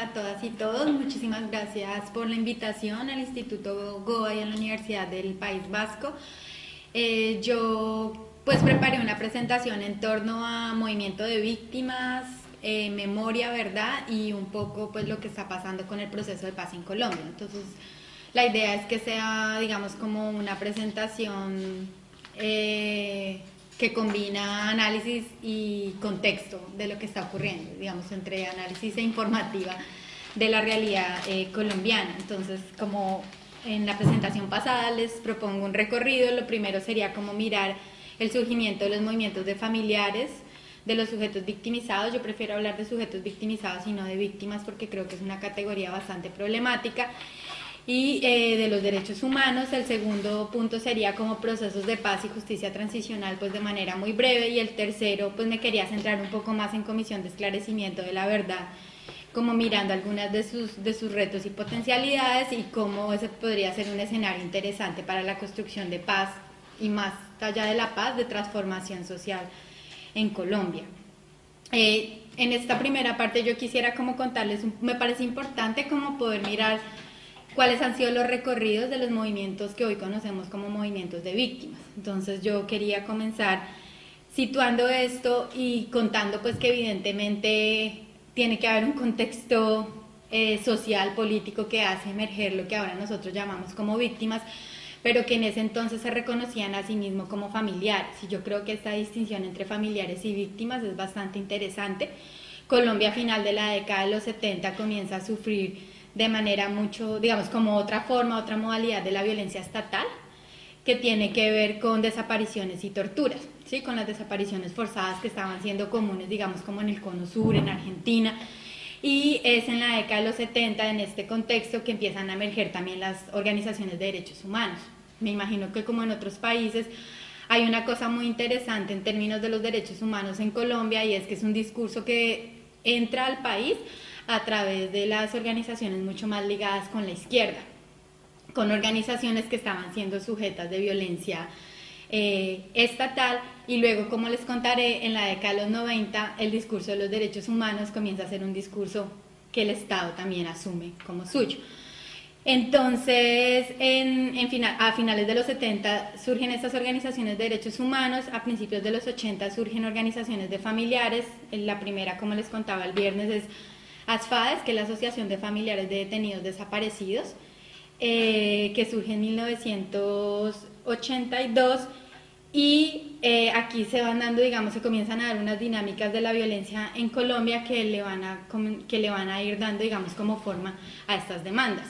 A todas y todos. Muchísimas gracias por la invitación al Instituto Goa y a la Universidad del País Vasco. Eh, yo pues preparé una presentación en torno a movimiento de víctimas, eh, memoria, verdad y un poco pues lo que está pasando con el proceso de paz en Colombia. Entonces la idea es que sea digamos como una presentación eh, que combina análisis y contexto de lo que está ocurriendo, digamos, entre análisis e informativa de la realidad eh, colombiana. Entonces, como en la presentación pasada les propongo un recorrido, lo primero sería como mirar el surgimiento de los movimientos de familiares, de los sujetos victimizados. Yo prefiero hablar de sujetos victimizados y no de víctimas porque creo que es una categoría bastante problemática y eh, de los derechos humanos. El segundo punto sería como procesos de paz y justicia transicional, pues de manera muy breve. Y el tercero, pues me quería centrar un poco más en comisión de esclarecimiento de la verdad, como mirando algunas de sus, de sus retos y potencialidades y cómo ese podría ser un escenario interesante para la construcción de paz y más allá de la paz, de transformación social en Colombia. Eh, en esta primera parte yo quisiera como contarles, me parece importante como poder mirar cuáles han sido los recorridos de los movimientos que hoy conocemos como movimientos de víctimas. Entonces yo quería comenzar situando esto y contando pues que evidentemente tiene que haber un contexto eh, social, político que hace emerger lo que ahora nosotros llamamos como víctimas, pero que en ese entonces se reconocían a sí mismos como familiares. Y yo creo que esta distinción entre familiares y víctimas es bastante interesante. Colombia a final de la década de los 70 comienza a sufrir de manera mucho, digamos, como otra forma, otra modalidad de la violencia estatal que tiene que ver con desapariciones y torturas, ¿sí? con las desapariciones forzadas que estaban siendo comunes, digamos, como en el Cono Sur, en Argentina. Y es en la década de los 70, en este contexto, que empiezan a emerger también las organizaciones de derechos humanos. Me imagino que como en otros países hay una cosa muy interesante en términos de los derechos humanos en Colombia y es que es un discurso que entra al país a través de las organizaciones mucho más ligadas con la izquierda, con organizaciones que estaban siendo sujetas de violencia eh, estatal y luego, como les contaré, en la década de los 90 el discurso de los derechos humanos comienza a ser un discurso que el Estado también asume como suyo. Entonces, en, a finales de los 70 surgen estas organizaciones de derechos humanos, a principios de los 80 surgen organizaciones de familiares, la primera, como les contaba el viernes, es ASFADES, que es la Asociación de Familiares de Detenidos Desaparecidos, eh, que surge en 1982 y eh, aquí se van dando, digamos, se comienzan a dar unas dinámicas de la violencia en Colombia que le van a, que le van a ir dando, digamos, como forma a estas demandas.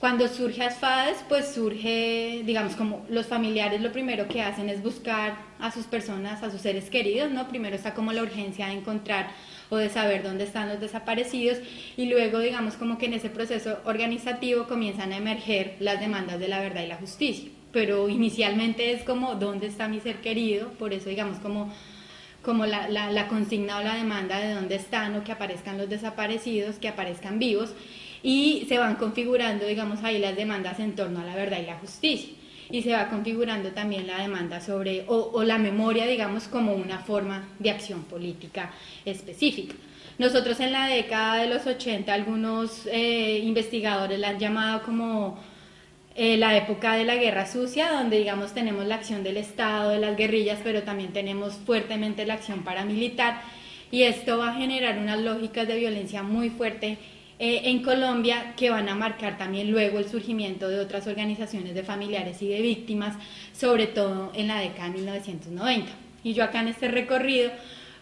Cuando surge ASFADES, pues surge, digamos, como los familiares lo primero que hacen es buscar a sus personas, a sus seres queridos, ¿no? Primero está como la urgencia de encontrar o de saber dónde están los desaparecidos y luego digamos como que en ese proceso organizativo comienzan a emerger las demandas de la verdad y la justicia. Pero inicialmente es como dónde está mi ser querido, por eso digamos como como la, la, consigna o la demanda de dónde están o que aparezcan los desaparecidos, que aparezcan vivos, y se van configurando, digamos, ahí las demandas en torno a la verdad y la justicia y se va configurando también la demanda sobre, o, la memoria, digamos, como una forma de acción política específica. Nosotros en la década de los 80, algunos eh, investigadores la han llamado como eh, la época de la guerra sucia, donde digamos tenemos la acción del Estado, de las guerrillas, pero también tenemos fuertemente la acción paramilitar y esto va a generar unas lógicas de violencia muy fuerte eh, en Colombia que van a marcar también luego el surgimiento de otras organizaciones de familiares y de víctimas, sobre todo en la década de 1990. Y yo acá en este recorrido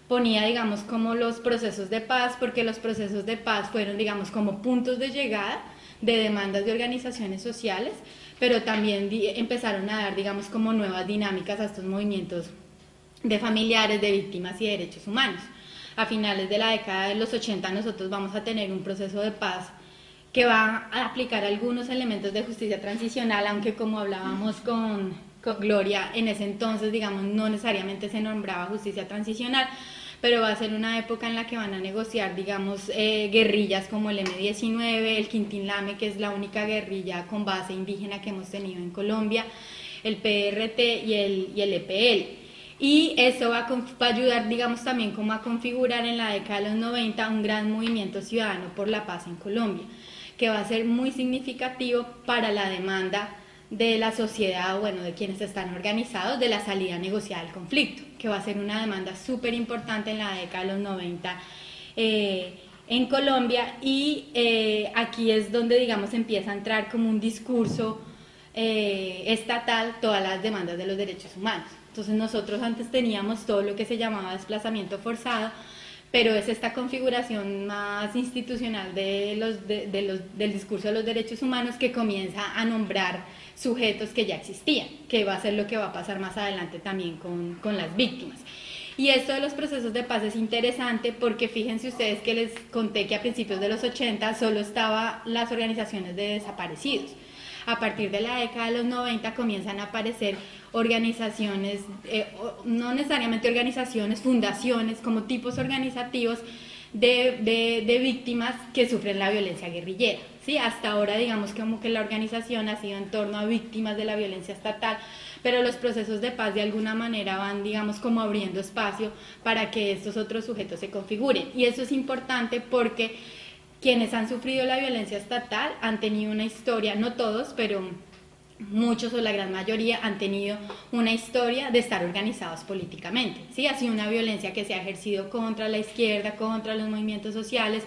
ponía, digamos, como los procesos de paz, porque los procesos de paz fueron, digamos, como puntos de llegada de demandas de organizaciones sociales, pero también empezaron a dar, digamos, como nuevas dinámicas a estos movimientos de familiares, de víctimas y de derechos humanos a finales de la década de los 80 nosotros vamos a tener un proceso de paz que va a aplicar algunos elementos de justicia transicional, aunque como hablábamos con, Gloria, en ese entonces, digamos, no necesariamente se nombraba justicia transicional, pero va a ser una época en la que van a negociar, digamos, eh, guerrillas como el M-19, el Quintín Lame, que es la única guerrilla con base indígena que hemos tenido en Colombia, el PRT y el, y el EPL. Y eso va a, ayudar, digamos, también como a configurar en la década de los 90 un gran movimiento ciudadano por la paz en Colombia, que va a ser muy significativo para la demanda de la sociedad, bueno, de quienes están organizados, de la salida negociada del conflicto, que va a ser una demanda súper importante en la década de los 90 eh, en Colombia y eh, aquí es donde, digamos, empieza a entrar como un discurso eh, estatal todas las demandas de los derechos humanos. Entonces nosotros antes teníamos todo lo que se llamaba desplazamiento forzado, pero es esta configuración más institucional de los, de, los, del discurso de los derechos humanos que comienza a nombrar sujetos que ya existían, que va a ser lo que va a pasar más adelante también con, con las víctimas. Y esto de los procesos de paz es interesante porque fíjense ustedes que les conté que a principios de los 80 solo estaban las organizaciones de desaparecidos. A partir de la década de los 90 comienzan a aparecer organizaciones, eh, no necesariamente organizaciones, fundaciones, como tipos organizativos de, de, víctimas que sufren la violencia guerrillera. ¿sí? Hasta ahora digamos como que la organización ha sido en torno a víctimas de la violencia estatal, pero los procesos de paz de alguna manera van digamos como abriendo espacio para que estos otros sujetos se configuren. Y eso es importante porque quienes han sufrido la violencia estatal han tenido una historia, no todos, pero muchos o la gran mayoría han tenido una historia de estar organizados políticamente. ¿sí? Ha sido una violencia que se ha ejercido contra la izquierda, contra los movimientos sociales,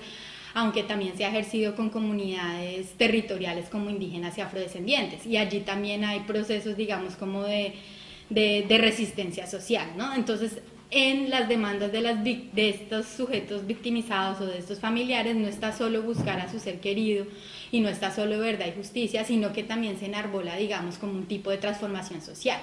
aunque también se ha ejercido con comunidades territoriales como indígenas y afrodescendientes. Y allí también hay procesos, digamos, como de, de, resistencia social. ¿no? Entonces, en las demandas de, estos sujetos victimizados o de estos familiares no está solo buscar a su ser querido y no está solo verdad y justicia, sino que también se enarbola, digamos, como un tipo de transformación social.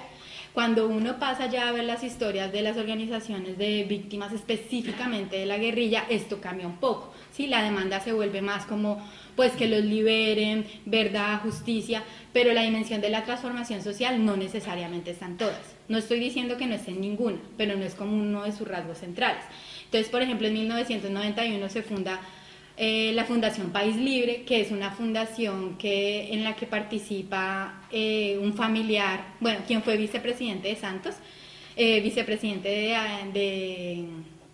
Cuando uno pasa ya a ver las historias de las organizaciones de víctimas específicamente de la guerrilla, esto cambia un poco. ¿sí? La demanda se vuelve más como pues que los liberen, verdad, justicia, pero la dimensión de la transformación social no necesariamente están todas. No estoy diciendo que no esté en ninguna, pero no es como uno de sus rasgos centrales. Entonces, por ejemplo, en 1991 se funda eh, la Fundación País Libre, que es una fundación que, en la que participa eh, un familiar, bueno, quien fue vicepresidente de Santos, eh, vicepresidente de, de,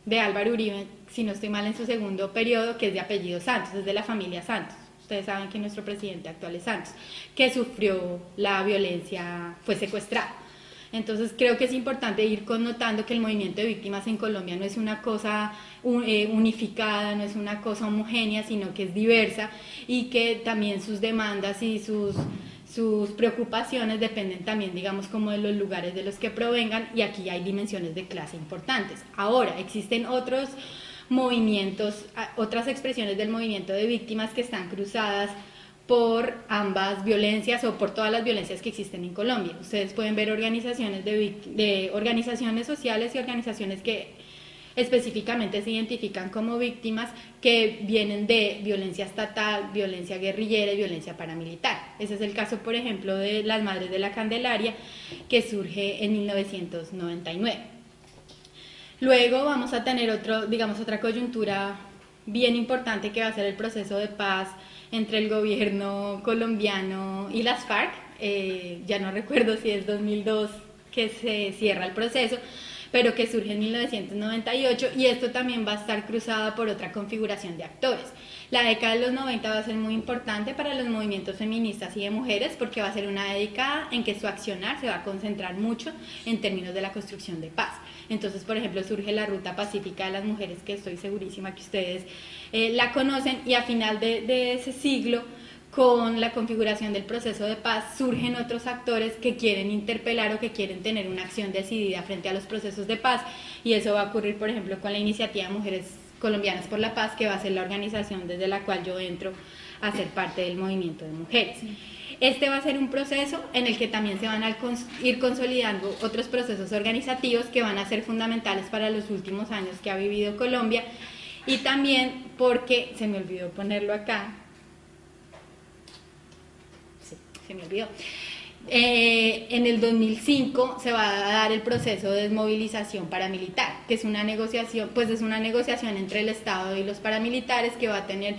de Álvaro Uribe, si no estoy mal, en su segundo periodo, que es de apellido Santos, es de la familia Santos. Ustedes saben que nuestro presidente actual es Santos, que sufrió la violencia, fue secuestrado. Entonces creo que es importante ir connotando que el movimiento de víctimas en Colombia no es una cosa eh, unificada, no es una cosa homogénea, sino que es diversa y que también sus demandas y sus, sus preocupaciones dependen también, digamos, como de los lugares de los que provengan y aquí hay dimensiones de clase importantes. Ahora, existen otros movimientos, otras expresiones del movimiento de víctimas que están cruzadas por ambas violencias o por todas las violencias que existen en Colombia. Ustedes pueden ver organizaciones de, de organizaciones sociales y organizaciones que específicamente se identifican como víctimas que vienen de violencia estatal, violencia guerrillera y violencia paramilitar. Ese es el caso, por ejemplo, de las Madres de la Candelaria, que surge en 1999. Luego vamos a tener otro, digamos, otra coyuntura bien importante que va a ser el proceso de paz entre el gobierno colombiano y las FARC. Eh, ya no recuerdo si es 2002 que se cierra el proceso, pero que surge en 1998 y esto también va a estar cruzada por otra configuración de actores. La década de los 90 va a ser muy importante para los movimientos feministas y de mujeres porque va a ser una década en que su accionar se va a concentrar mucho en términos de la construcción de paz. Entonces, por ejemplo, surge la Ruta Pacífica de las Mujeres, que estoy segurísima que ustedes eh, la conocen, y a final de, de ese siglo, con la configuración del proceso de paz, surgen otros actores que quieren interpelar o que quieren tener una acción decidida frente a los procesos de paz, y eso va a ocurrir, por ejemplo, con la iniciativa Mujeres Colombianas por la Paz, que va a ser la organización desde la cual yo entro a ser parte del movimiento de mujeres. Este va a ser un proceso en el que también se van a ir consolidando otros procesos organizativos que van a ser fundamentales para los últimos años que ha vivido Colombia. Y también porque, se me olvidó ponerlo acá, sí, se me olvidó, eh, en el 2005 se va a dar el proceso de desmovilización paramilitar, que es una negociación, pues es una negociación entre el Estado y los paramilitares que va a tener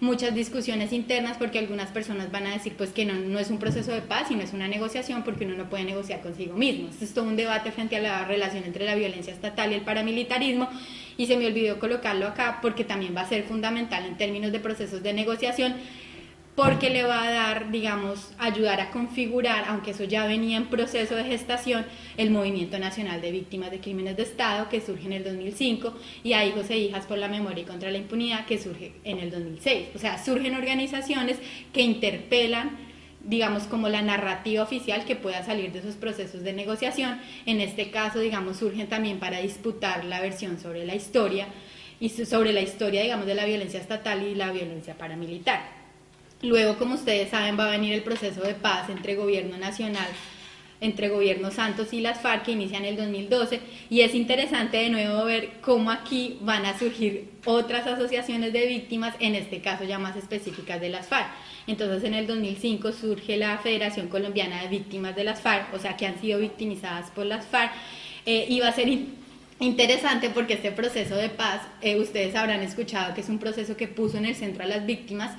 muchas discusiones internas porque algunas personas van a decir pues que no, no es un proceso de paz, sino es una negociación porque uno no puede negociar consigo mismo. Esto es todo un debate frente a la relación entre la violencia estatal y el paramilitarismo y se me olvidó colocarlo acá porque también va a ser fundamental en términos de procesos de negociación porque le va a dar, digamos, ayudar a configurar, aunque eso ya venía en proceso de gestación, el Movimiento Nacional de Víctimas de Crímenes de Estado, que surge en el 2005, y a Hijos e Hijas por la Memoria y contra la Impunidad, que surge en el 2006. O sea, surgen organizaciones que interpelan digamos, como la narrativa oficial que pueda salir de esos procesos de negociación. En este caso, digamos, surgen también para disputar la versión sobre la historia y sobre la historia, digamos, de la violencia estatal y la violencia paramilitar. Luego, como ustedes saben, va a venir el proceso de paz entre gobierno nacional, entre gobierno Santos y las FARC que inicia en el 2012 y es interesante de nuevo ver cómo aquí van a surgir otras asociaciones de víctimas, en este caso ya más específicas de las FARC. Entonces en el 2005 surge la Federación Colombiana de Víctimas de las FARC, o sea que han sido victimizadas por las FARC eh, y va a ser interesante porque este proceso de paz, eh, ustedes habrán escuchado que es un proceso que puso en el centro a las víctimas,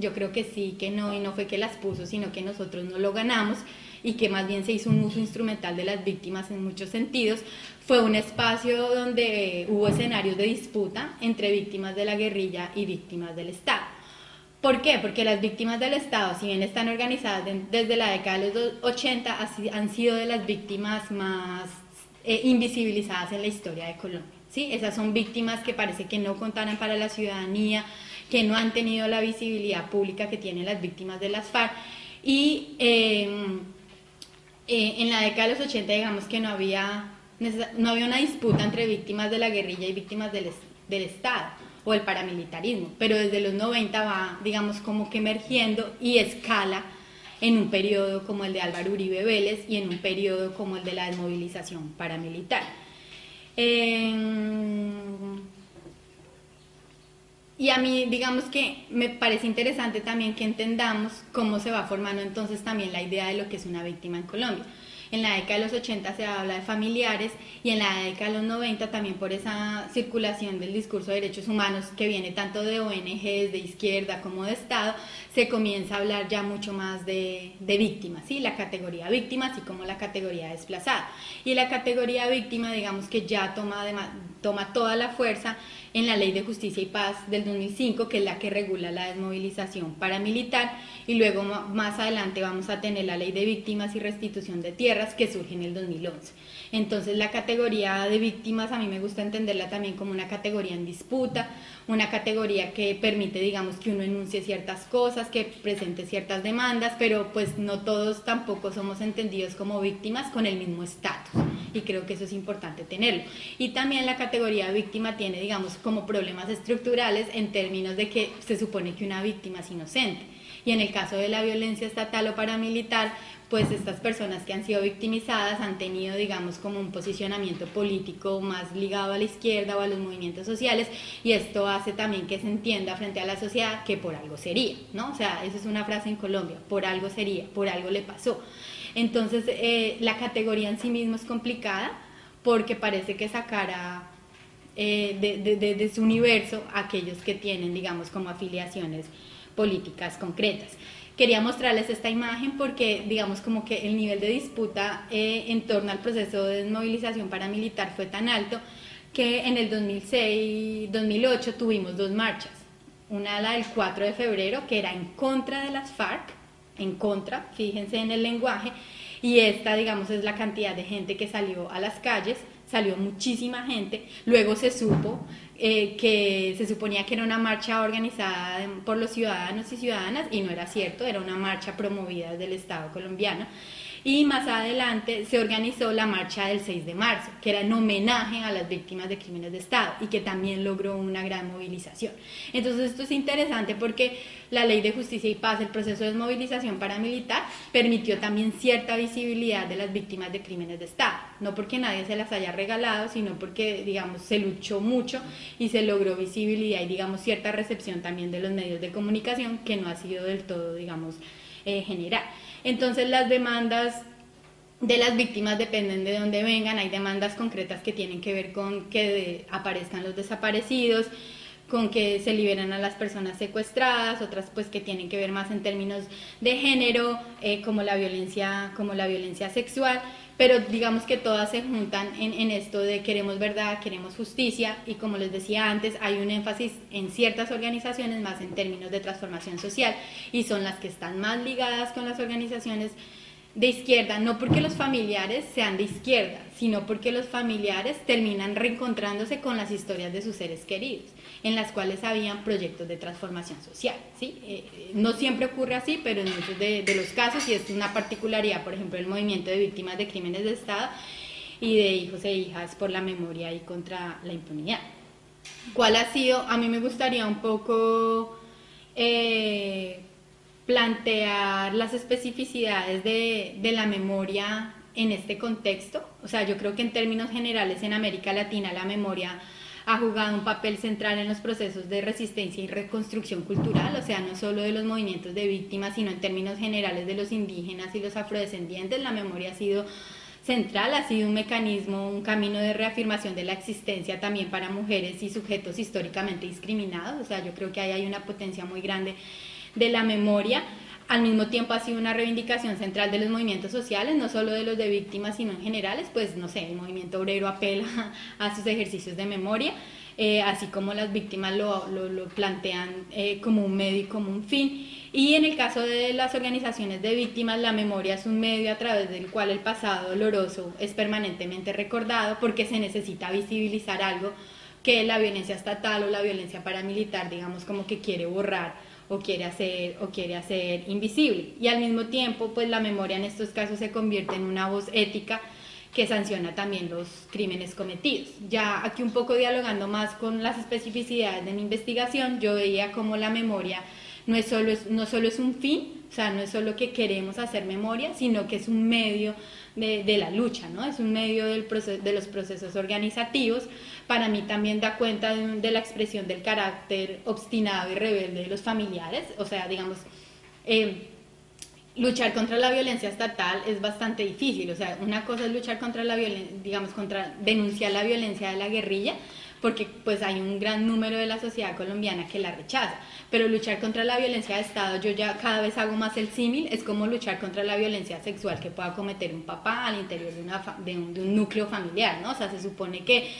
yo creo que sí, que no, y no fue que las puso, sino que nosotros no lo ganamos y que más bien se hizo un uso instrumental de las víctimas en muchos sentidos. Fue un espacio donde hubo escenarios de disputa entre víctimas de la guerrilla y víctimas del Estado. ¿Por qué? Porque las víctimas del Estado, si bien están organizadas desde la década de los 80, han sido de las víctimas más eh, invisibilizadas en la historia de Colombia. ¿sí? Esas son víctimas que parece que no contaran para la ciudadanía, que no han tenido la visibilidad pública que tienen las víctimas de las FARC. Y em, eh, en la década de los 80, digamos que no había, no había una disputa entre víctimas de la guerrilla y víctimas del, del Estado o el paramilitarismo, pero desde los 90 va, digamos, como que emergiendo y escala en un periodo como el de Álvaro Uribe Vélez y en un periodo como el de la desmovilización paramilitar. Eh, y a mí, digamos que me parece interesante también que entendamos cómo se va formando entonces también la idea de lo que es una víctima en Colombia. En la década de los 80 se habla de familiares y en la década de los 90 también por esa circulación del discurso de derechos humanos que viene tanto de ONGs, de izquierda como de Estado, se comienza a hablar ya mucho más de, de víctimas, ¿sí? la categoría víctima así como la categoría desplazada. Y la categoría víctima digamos que ya toma, toma toda la fuerza en la Ley de Justicia y Paz del 2005, que es la que regula la desmovilización paramilitar, y luego más adelante vamos a tener la Ley de Víctimas y Restitución de Tierras, que surge en el 2011. Entonces la categoría de víctimas a mí me gusta entenderla también como una categoría en disputa, una categoría que permite, digamos, que uno enuncie ciertas cosas, que presente ciertas demandas, pero pues no todos tampoco somos entendidos como víctimas con el mismo estatus. Y creo que eso es importante tenerlo. Y también la categoría víctima tiene, digamos, como problemas estructurales en términos de que se supone que una víctima es inocente. Y en el caso de la violencia estatal o paramilitar, pues estas personas que han sido victimizadas han tenido, digamos, como un posicionamiento político más ligado a la izquierda o a los movimientos sociales y esto hace también que se entienda frente a la sociedad que por algo sería, ¿no? O sea, esa es una frase en Colombia, por algo sería, por algo le pasó. Entonces, eh, la categoría en sí misma es complicada porque parece que sacará eh, de, de, de su universo aquellos que tienen, digamos, como afiliaciones políticas concretas quería mostrarles esta imagen porque digamos como que el nivel de disputa eh, en torno al proceso de desmovilización paramilitar fue tan alto que en el 2006-2008 tuvimos dos marchas. Una la del 4 de febrero que era en contra de las FARC, en contra, fíjense en el lenguaje, y esta digamos es la cantidad de gente que salió a las calles, salió muchísima gente, luego se supo eh, que se suponía que era una marcha organizada por los ciudadanos y ciudadanas y no era cierto, era una marcha promovida desde el Estado colombiano y más adelante se organizó la marcha del 6 de marzo, que era en homenaje a las víctimas de crímenes de Estado y que también logró una gran movilización. Entonces esto es interesante porque la ley de justicia y paz, el proceso de desmovilización paramilitar, permitió también cierta visibilidad de las víctimas de crímenes de Estado, no porque nadie se las haya regalado, sino porque, digamos, se luchó mucho y se logró visibilidad y, digamos, cierta recepción también de los medios de comunicación, que no ha sido del todo, digamos, eh, general. Entonces las demandas de las víctimas dependen de dónde vengan, hay demandas concretas que tienen que ver con que aparezcan los desaparecidos, con que se liberan a las personas secuestradas, otras pues que tienen que ver más en términos de género, eh, como la violencia, como la violencia sexual, pero digamos que todas se juntan en, en, esto de queremos verdad, queremos justicia y como les decía antes, hay un énfasis en ciertas organizaciones más en términos de transformación social y son las que están más ligadas con las organizaciones de izquierda, no porque los familiares sean de izquierda, sino porque los familiares terminan reencontrándose con las historias de sus seres queridos, en las cuales habían proyectos de transformación social. ¿sí? Eh, eh, no siempre ocurre así, pero en muchos de, los casos, y es una particularidad, por ejemplo, el movimiento de víctimas de crímenes de Estado y de hijos e hijas por la memoria y contra la impunidad. ¿Cuál ha sido? A mí me gustaría un poco... Eh, plantear las especificidades de, de, la memoria en este contexto. O sea, yo creo que en términos generales en América Latina la memoria ha jugado un papel central en los procesos de resistencia y reconstrucción cultural, o sea, no solo de los movimientos de víctimas, sino en términos generales de los indígenas y los afrodescendientes. La memoria ha sido central, ha sido un mecanismo, un camino de reafirmación de la existencia también para mujeres y sujetos históricamente discriminados. O sea, yo creo que ahí hay una potencia muy grande de la memoria, al mismo tiempo ha sido una reivindicación central de los movimientos sociales, no solo de los de víctimas, sino en generales, pues no sé, el movimiento obrero apela a sus ejercicios de memoria, eh, así como las víctimas lo, lo, plantean eh, como un medio y como un fin. Y en el caso de las organizaciones de víctimas, la memoria es un medio a través del cual el pasado doloroso es permanentemente recordado porque se necesita visibilizar algo que la violencia estatal o la violencia paramilitar, digamos, como que quiere borrar o quiere hacer o quiere hacer invisible y al mismo tiempo pues la memoria en estos casos se convierte en una voz ética que sanciona también los crímenes cometidos. Ya aquí un poco dialogando más con las especificidades de mi investigación, yo veía como la memoria no, es solo, no solo es un fin, o sea, no es solo que queremos hacer memoria, sino que es un medio de, de la lucha, ¿no? Es un medio del proceso, de los procesos organizativos. Para mí también da cuenta de, la expresión del carácter obstinado y rebelde de los familiares, o sea, digamos... Eh, luchar contra la violencia estatal es bastante difícil, o sea, una cosa es luchar contra la violencia, digamos, contra denunciar la violencia de la guerrilla, porque pues hay un gran número de la sociedad colombiana que la rechaza. Pero luchar contra la violencia de Estado, yo ya cada vez hago más el símil, es como luchar contra la violencia sexual que pueda cometer un papá al interior de, una, de, un, de un núcleo familiar, ¿no? O sea, se supone que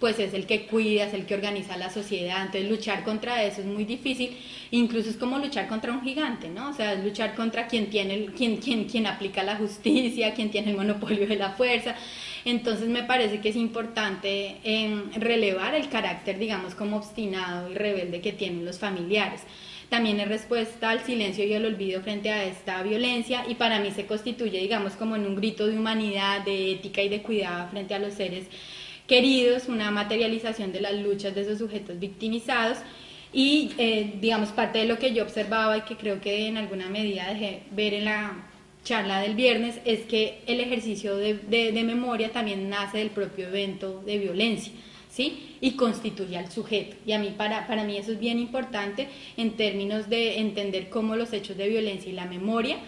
pues es el que cuida, es el que organiza la sociedad, entonces luchar contra eso es muy difícil, incluso es como luchar contra un gigante, ¿no? O sea, es luchar contra quien tiene, quien, quien, quien aplica la justicia, quien tiene el monopolio de la fuerza, entonces me parece que es importante em, relevar el carácter, digamos, como obstinado y rebelde que tienen los familiares también es respuesta al silencio y al olvido frente a esta violencia y para mí se constituye, digamos, como en un grito de humanidad, de ética y de cuidado frente a los seres queridos, una materialización de las luchas de esos sujetos victimizados y, eh, digamos, parte de lo que yo observaba y que creo que en alguna medida dejé ver en la charla del viernes es que el ejercicio de, de, memoria también nace del propio evento de violencia. ¿Sí? y constituye al sujeto. Y a mí, para, para mí eso es bien importante en términos de entender cómo los hechos de violencia y la memoria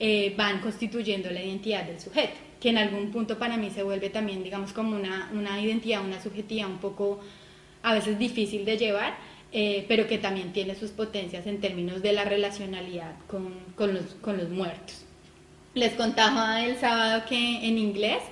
eh, van constituyendo la identidad del sujeto, que en algún punto para mí se vuelve también, digamos, como una, una identidad, una subjetividad un poco a veces difícil de llevar, eh, pero que también tiene sus potencias en términos de la relacionalidad con, con, los, con los muertos. Les contaba el sábado que en inglés,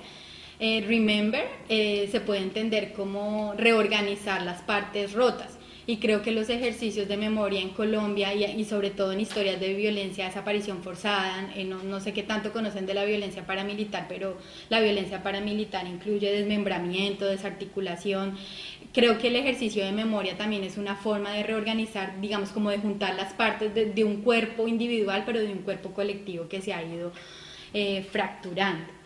eh, remember eh, se puede entender como reorganizar las partes rotas. Y creo que los ejercicios de memoria en Colombia y, sobre todo en historias de violencia, desaparición forzada, eh, no, no, sé qué tanto conocen de la violencia paramilitar, pero la violencia paramilitar incluye desmembramiento, desarticulación. Creo que el ejercicio de memoria también es una forma de reorganizar, digamos, como de juntar las partes de, un cuerpo individual, pero de un cuerpo colectivo que se ha ido eh, fracturando.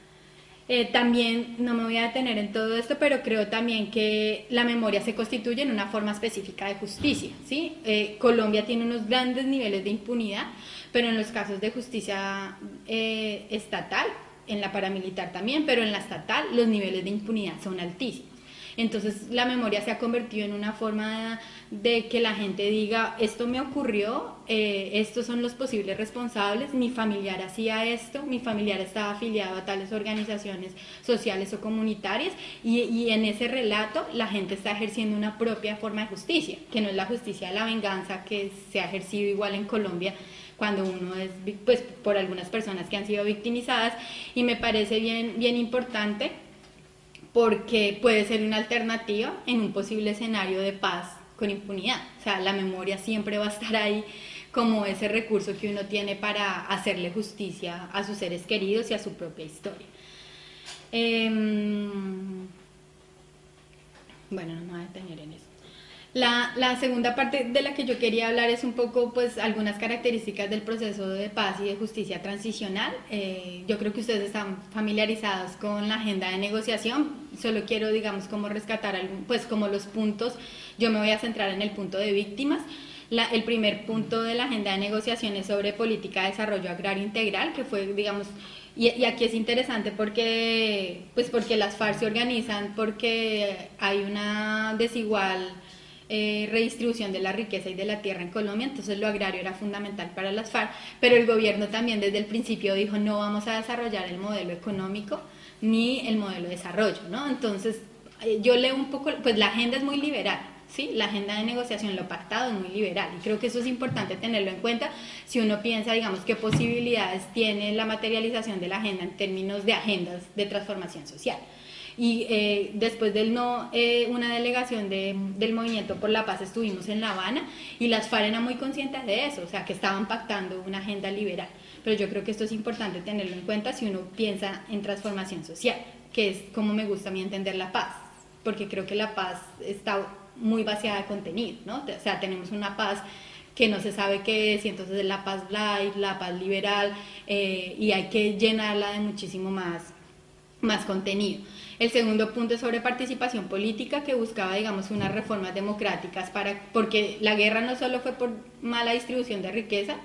Eh, también, no me voy a detener en todo esto, pero creo también que la memoria se constituye en una forma específica de justicia. ¿sí? Eh, Colombia tiene unos grandes niveles de impunidad, pero en los casos de justicia eh, estatal, en la paramilitar también, pero en la estatal los niveles de impunidad son altísimos. Entonces la memoria se ha convertido en una forma de, que la gente diga, esto me ocurrió, eh, estos son los posibles responsables, mi familiar hacía esto, mi familiar estaba afiliado a tales organizaciones sociales o comunitarias y, y en ese relato la gente está ejerciendo una propia forma de justicia, que no es la justicia de la venganza que se ha ejercido igual en Colombia cuando uno es, pues, por algunas personas que han sido victimizadas y me parece bien, bien importante porque puede ser una alternativa en un posible escenario de paz con impunidad. O sea, la memoria siempre va a estar ahí como ese recurso que uno tiene para hacerle justicia a sus seres queridos y a su propia historia. Em, bueno, no me voy a detener en eso. La, la, segunda parte de la que yo quería hablar es un poco, pues, algunas características del proceso de paz y de justicia transicional. Eh, yo creo que ustedes están familiarizados con la agenda de negociación. Solo quiero, digamos, como rescatar, pues, como los puntos. Yo me voy a centrar en el punto de víctimas. La, el primer punto de la agenda de negociación es sobre política de desarrollo agrario integral, que fue, digamos, y, y, aquí es interesante porque, pues porque las FARC se organizan porque hay una desigual eh, redistribución de la riqueza y de la tierra en Colombia, entonces lo agrario era fundamental para las FARC, pero el gobierno también desde el principio dijo no vamos a desarrollar el modelo económico ni el modelo de desarrollo, ¿no? Entonces eh, yo leo un poco, pues la agenda es muy liberal, ¿sí? La agenda de negociación, lo pactado es muy liberal y creo que eso es importante tenerlo en cuenta si uno piensa, digamos, qué posibilidades tiene la materialización de la agenda en términos de agendas de transformación social y eh, después del no, eh, una delegación de, del Movimiento por la Paz estuvimos en La Habana y las FARC muy conscientes de eso, o sea, que estaban pactando una agenda liberal. Pero yo creo que esto es importante tenerlo en cuenta si uno piensa en transformación social, que es como me gusta a mí entender la paz, porque creo que la paz está muy vaciada de contenido, ¿no? O sea, tenemos una paz que no se sabe qué es, y entonces es la paz light, la paz liberal, eh, y hay que llenarla de muchísimo más, más contenido. El segundo punto es sobre participación política que buscaba, digamos, unas reformas democráticas para, porque la guerra no solo fue por mala distribución de riqueza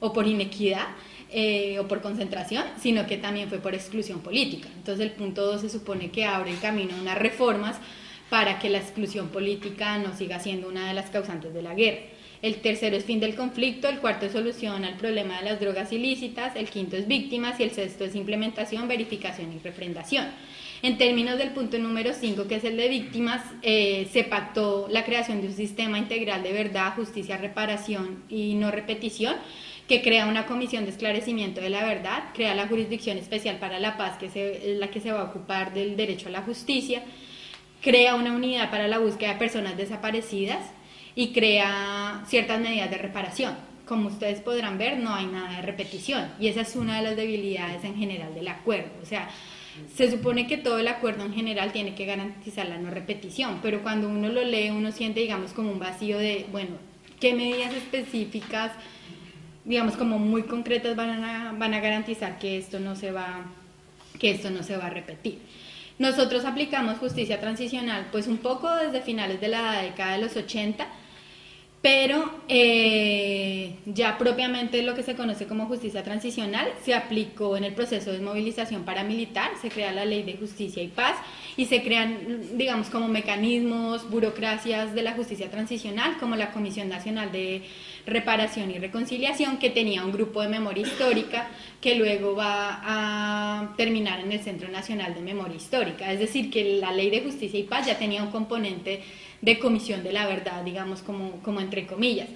o por inequidad eh, o por concentración, sino que también fue por exclusión política. Entonces el punto 2 se supone que abre el camino a unas reformas para que la exclusión política no siga siendo una de las causantes de la guerra. El tercero es fin del conflicto, el cuarto es solución al problema de las drogas ilícitas, el quinto es víctimas y el sexto es implementación, verificación y refrendación. En términos del punto número 5, que es el de víctimas, eh, se pactó la creación de un sistema integral de verdad, justicia, reparación y no repetición, que crea una comisión de esclarecimiento de la verdad, crea la jurisdicción especial para la paz, que es la que se va a ocupar del derecho a la justicia, crea una unidad para la búsqueda de personas desaparecidas y crea ciertas medidas de reparación. Como ustedes podrán ver, no hay nada de repetición y esa es una de las debilidades en general del acuerdo. O sea, se supone que todo el acuerdo en general tiene que garantizar la no repetición, pero cuando uno lo lee uno siente, digamos, como un vacío de, bueno, ¿qué medidas específicas, digamos, como muy concretas van a, van a garantizar que esto no se va, que esto no se va a repetir? Nosotros aplicamos justicia transicional, pues un poco desde finales de la década de los 80, pero eh, ya propiamente lo que se conoce como justicia transicional se aplicó en el proceso de movilización paramilitar, se crea la ley de justicia y paz y se crean, digamos, como mecanismos, burocracias de la justicia transicional, como la Comisión Nacional de Reparación y Reconciliación, que tenía un grupo de memoria histórica que luego va a terminar en el Centro Nacional de Memoria Histórica. Es decir, que la ley de justicia y paz ya tenía un componente de comisión de la verdad, digamos, como, como entre comillas.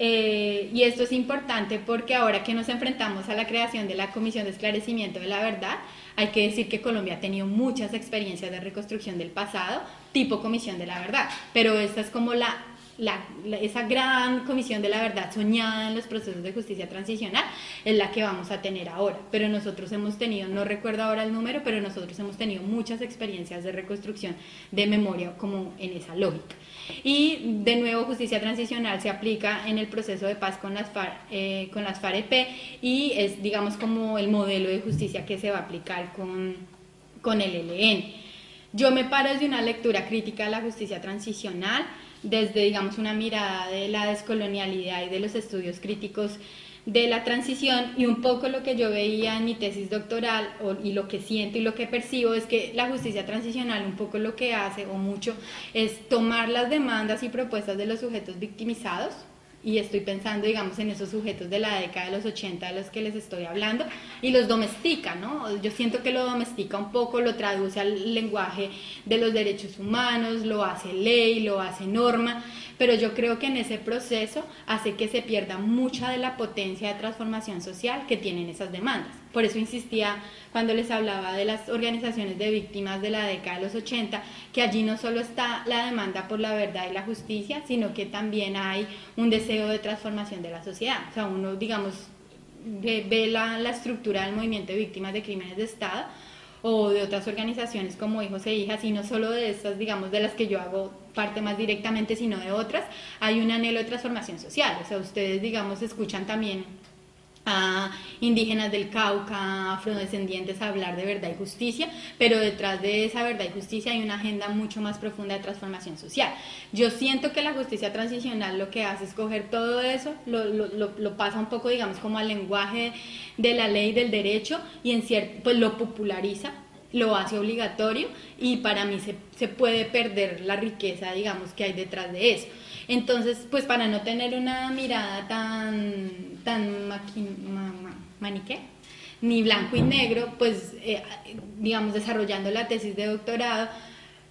Eh, y esto es importante porque ahora que nos enfrentamos a la creación de la Comisión de Esclarecimiento de la Verdad, hay que decir que Colombia ha tenido muchas experiencias de reconstrucción del pasado, tipo Comisión de la Verdad, pero esta es como la esa gran comisión de la verdad soñada en los procesos de justicia transicional es la que vamos a tener ahora. Pero nosotros hemos tenido, no recuerdo ahora el número, pero nosotros hemos tenido muchas experiencias de reconstrucción de memoria como en esa lógica. Y de nuevo, justicia transicional se aplica en el proceso de paz con las eh, con las FAREP y es, digamos, como el modelo de justicia que se va a aplicar con, con el ELN. Yo me paro desde una lectura crítica de la justicia transicional desde, digamos, una mirada de la descolonialidad y de los estudios críticos de la transición y un poco lo que yo veía en mi tesis doctoral y lo que siento y lo que percibo es que la justicia transicional un poco lo que hace o mucho es tomar las demandas y propuestas de los sujetos victimizados y estoy pensando, digamos, en esos sujetos de la década de los 80 de los que les estoy hablando, y los domestica, ¿no? Yo siento que lo domestica un poco, lo traduce al lenguaje de los derechos humanos, lo hace ley, lo hace norma, pero yo creo que en ese proceso hace que se pierda mucha de la potencia de transformación social que tienen esas demandas. Por eso insistía cuando les hablaba de las organizaciones de víctimas de la década de los 80, que allí no solo está la demanda por la verdad y la justicia, sino que también hay un deseo de transformación de la sociedad. O sea, uno, digamos, ve, la, la estructura del movimiento de víctimas de crímenes de Estado o de otras organizaciones como hijos e hijas, y no solo de estas, digamos, de las que yo hago parte más directamente, sino de otras, hay un anhelo de transformación social. O sea, ustedes, digamos, escuchan también a indígenas del Cauca, afrodescendientes a hablar de verdad y justicia, pero detrás de esa verdad y justicia hay una agenda mucho más profunda de transformación social. Yo siento que la justicia transicional lo que hace es coger todo eso, lo, lo, lo, pasa un poco, digamos, como al lenguaje de la ley del derecho y en cierto, pues lo populariza lo hace obligatorio y para mí se, se puede perder la riqueza, digamos, que hay detrás de eso. Entonces, pues para no tener una mirada tan, tan maniqué, ni blanco y negro, pues eh, digamos desarrollando la tesis de doctorado,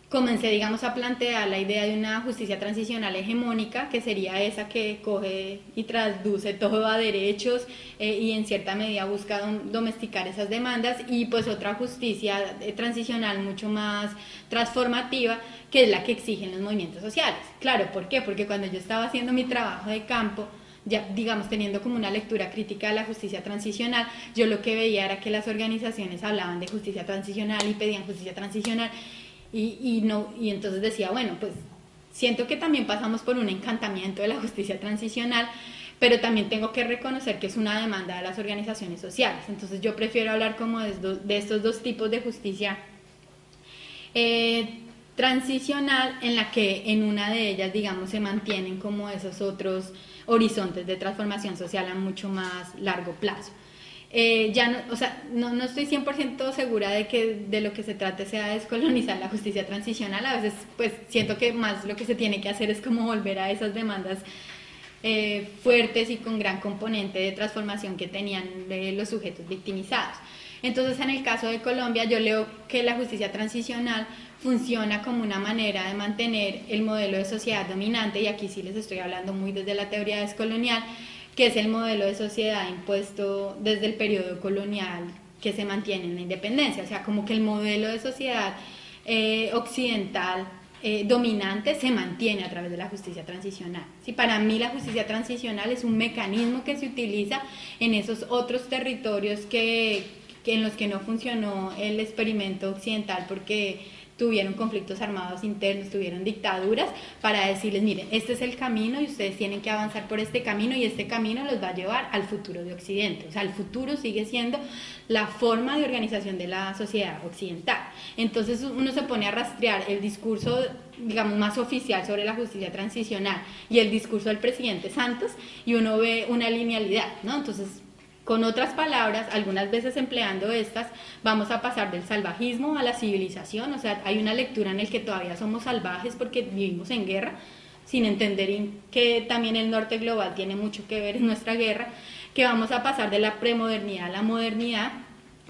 comencé, digamos, a plantear la idea de una justicia transicional hegemónica, que sería esa que coge y traduce todo a derechos eh, y en cierta medida busca domesticar esas demandas, y pues otra justicia eh, transicional mucho más transformativa, que es la que exigen los movimientos sociales. Claro, ¿por qué? Porque cuando yo estaba haciendo mi trabajo de campo, ya digamos teniendo como una lectura crítica de la justicia transicional, yo lo que veía era que las organizaciones hablaban de justicia transicional y pedían justicia transicional y, y, no, y entonces decía, bueno, pues siento que también pasamos por un encantamiento de la justicia transicional, pero también tengo que reconocer que es una demanda de las organizaciones sociales. Entonces yo prefiero hablar como de, estos dos tipos de justicia eh, transicional en la que en una de ellas, digamos, se mantienen como esos otros horizontes de transformación social a mucho más largo plazo. Eh, ya no, o sea, no, no estoy 100% segura de que de lo que se trate sea descolonizar la justicia transicional. A veces, pues siento que más lo que se tiene que hacer es como volver a esas demandas eh, fuertes y con gran componente de transformación que tenían los sujetos victimizados. Entonces, en el caso de Colombia, yo leo que la justicia transicional funciona como una manera de mantener el modelo de sociedad dominante, y aquí sí les estoy hablando muy desde la teoría descolonial, que es el modelo de sociedad impuesto desde el periodo colonial que se mantiene en la independencia. O sea, como que el modelo de sociedad eh, occidental eh, dominante se mantiene a través de la justicia transicional. Sí, para mí la justicia transicional es un mecanismo que se utiliza en esos otros territorios que, en los que no funcionó el experimento occidental porque tuvieron conflictos armados internos, tuvieron dictaduras, para decirles, miren, este es el camino y ustedes tienen que avanzar por este camino y este camino los va a llevar al futuro de Occidente. O sea, el futuro sigue siendo la forma de organización de la sociedad occidental. Entonces uno se pone a rastrear el discurso, digamos, más oficial sobre la justicia transicional y el discurso del presidente Santos y uno ve una linealidad, ¿no? Entonces con otras palabras, algunas veces empleando estas, vamos a pasar del salvajismo a la civilización, o sea, hay una lectura en el que todavía somos salvajes porque vivimos en guerra, sin entender que también el norte global tiene mucho que ver en nuestra guerra, que vamos a pasar de la premodernidad a la modernidad.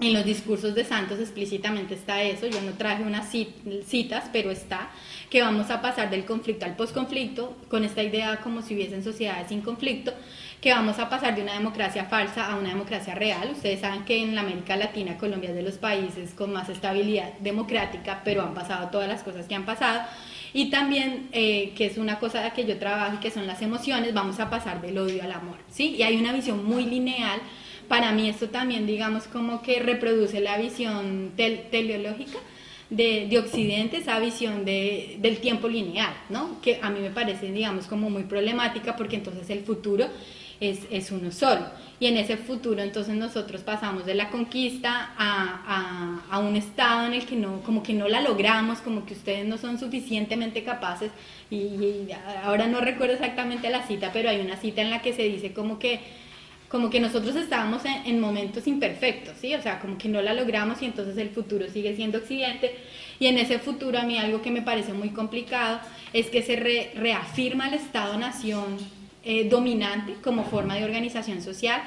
En los discursos de Santos explícitamente está eso, yo no traje unas citas, pero está, que vamos a pasar del conflicto al posconflicto, con esta idea como si hubiesen sociedades sin conflicto, que vamos a pasar de una democracia falsa a una democracia real. Ustedes saben que en la América Latina Colombia es de los países con más estabilidad democrática, pero han pasado todas las cosas que han pasado. Y también, eh, que es una cosa que yo trabajo y que son las emociones, vamos a pasar del odio al amor, ¿sí? Y hay una visión muy lineal. Para mí esto también, digamos, como que reproduce la visión teleológica de, de, Occidente, esa visión de, del tiempo lineal, ¿no? Que a mí me parece, digamos, como muy problemática porque entonces el futuro es, es, uno solo. Y en ese futuro entonces nosotros pasamos de la conquista a, a, a, un estado en el que no, como que no la logramos, como que ustedes no son suficientemente capaces. Y, ahora no recuerdo exactamente la cita, pero hay una cita en la que se dice como que como que nosotros estábamos en, momentos imperfectos, ¿sí? O sea, como que no la logramos y entonces el futuro sigue siendo Occidente. Y en ese futuro a mí algo que me parece muy complicado es que se reafirma el Estado-Nación eh, dominante como forma de organización social,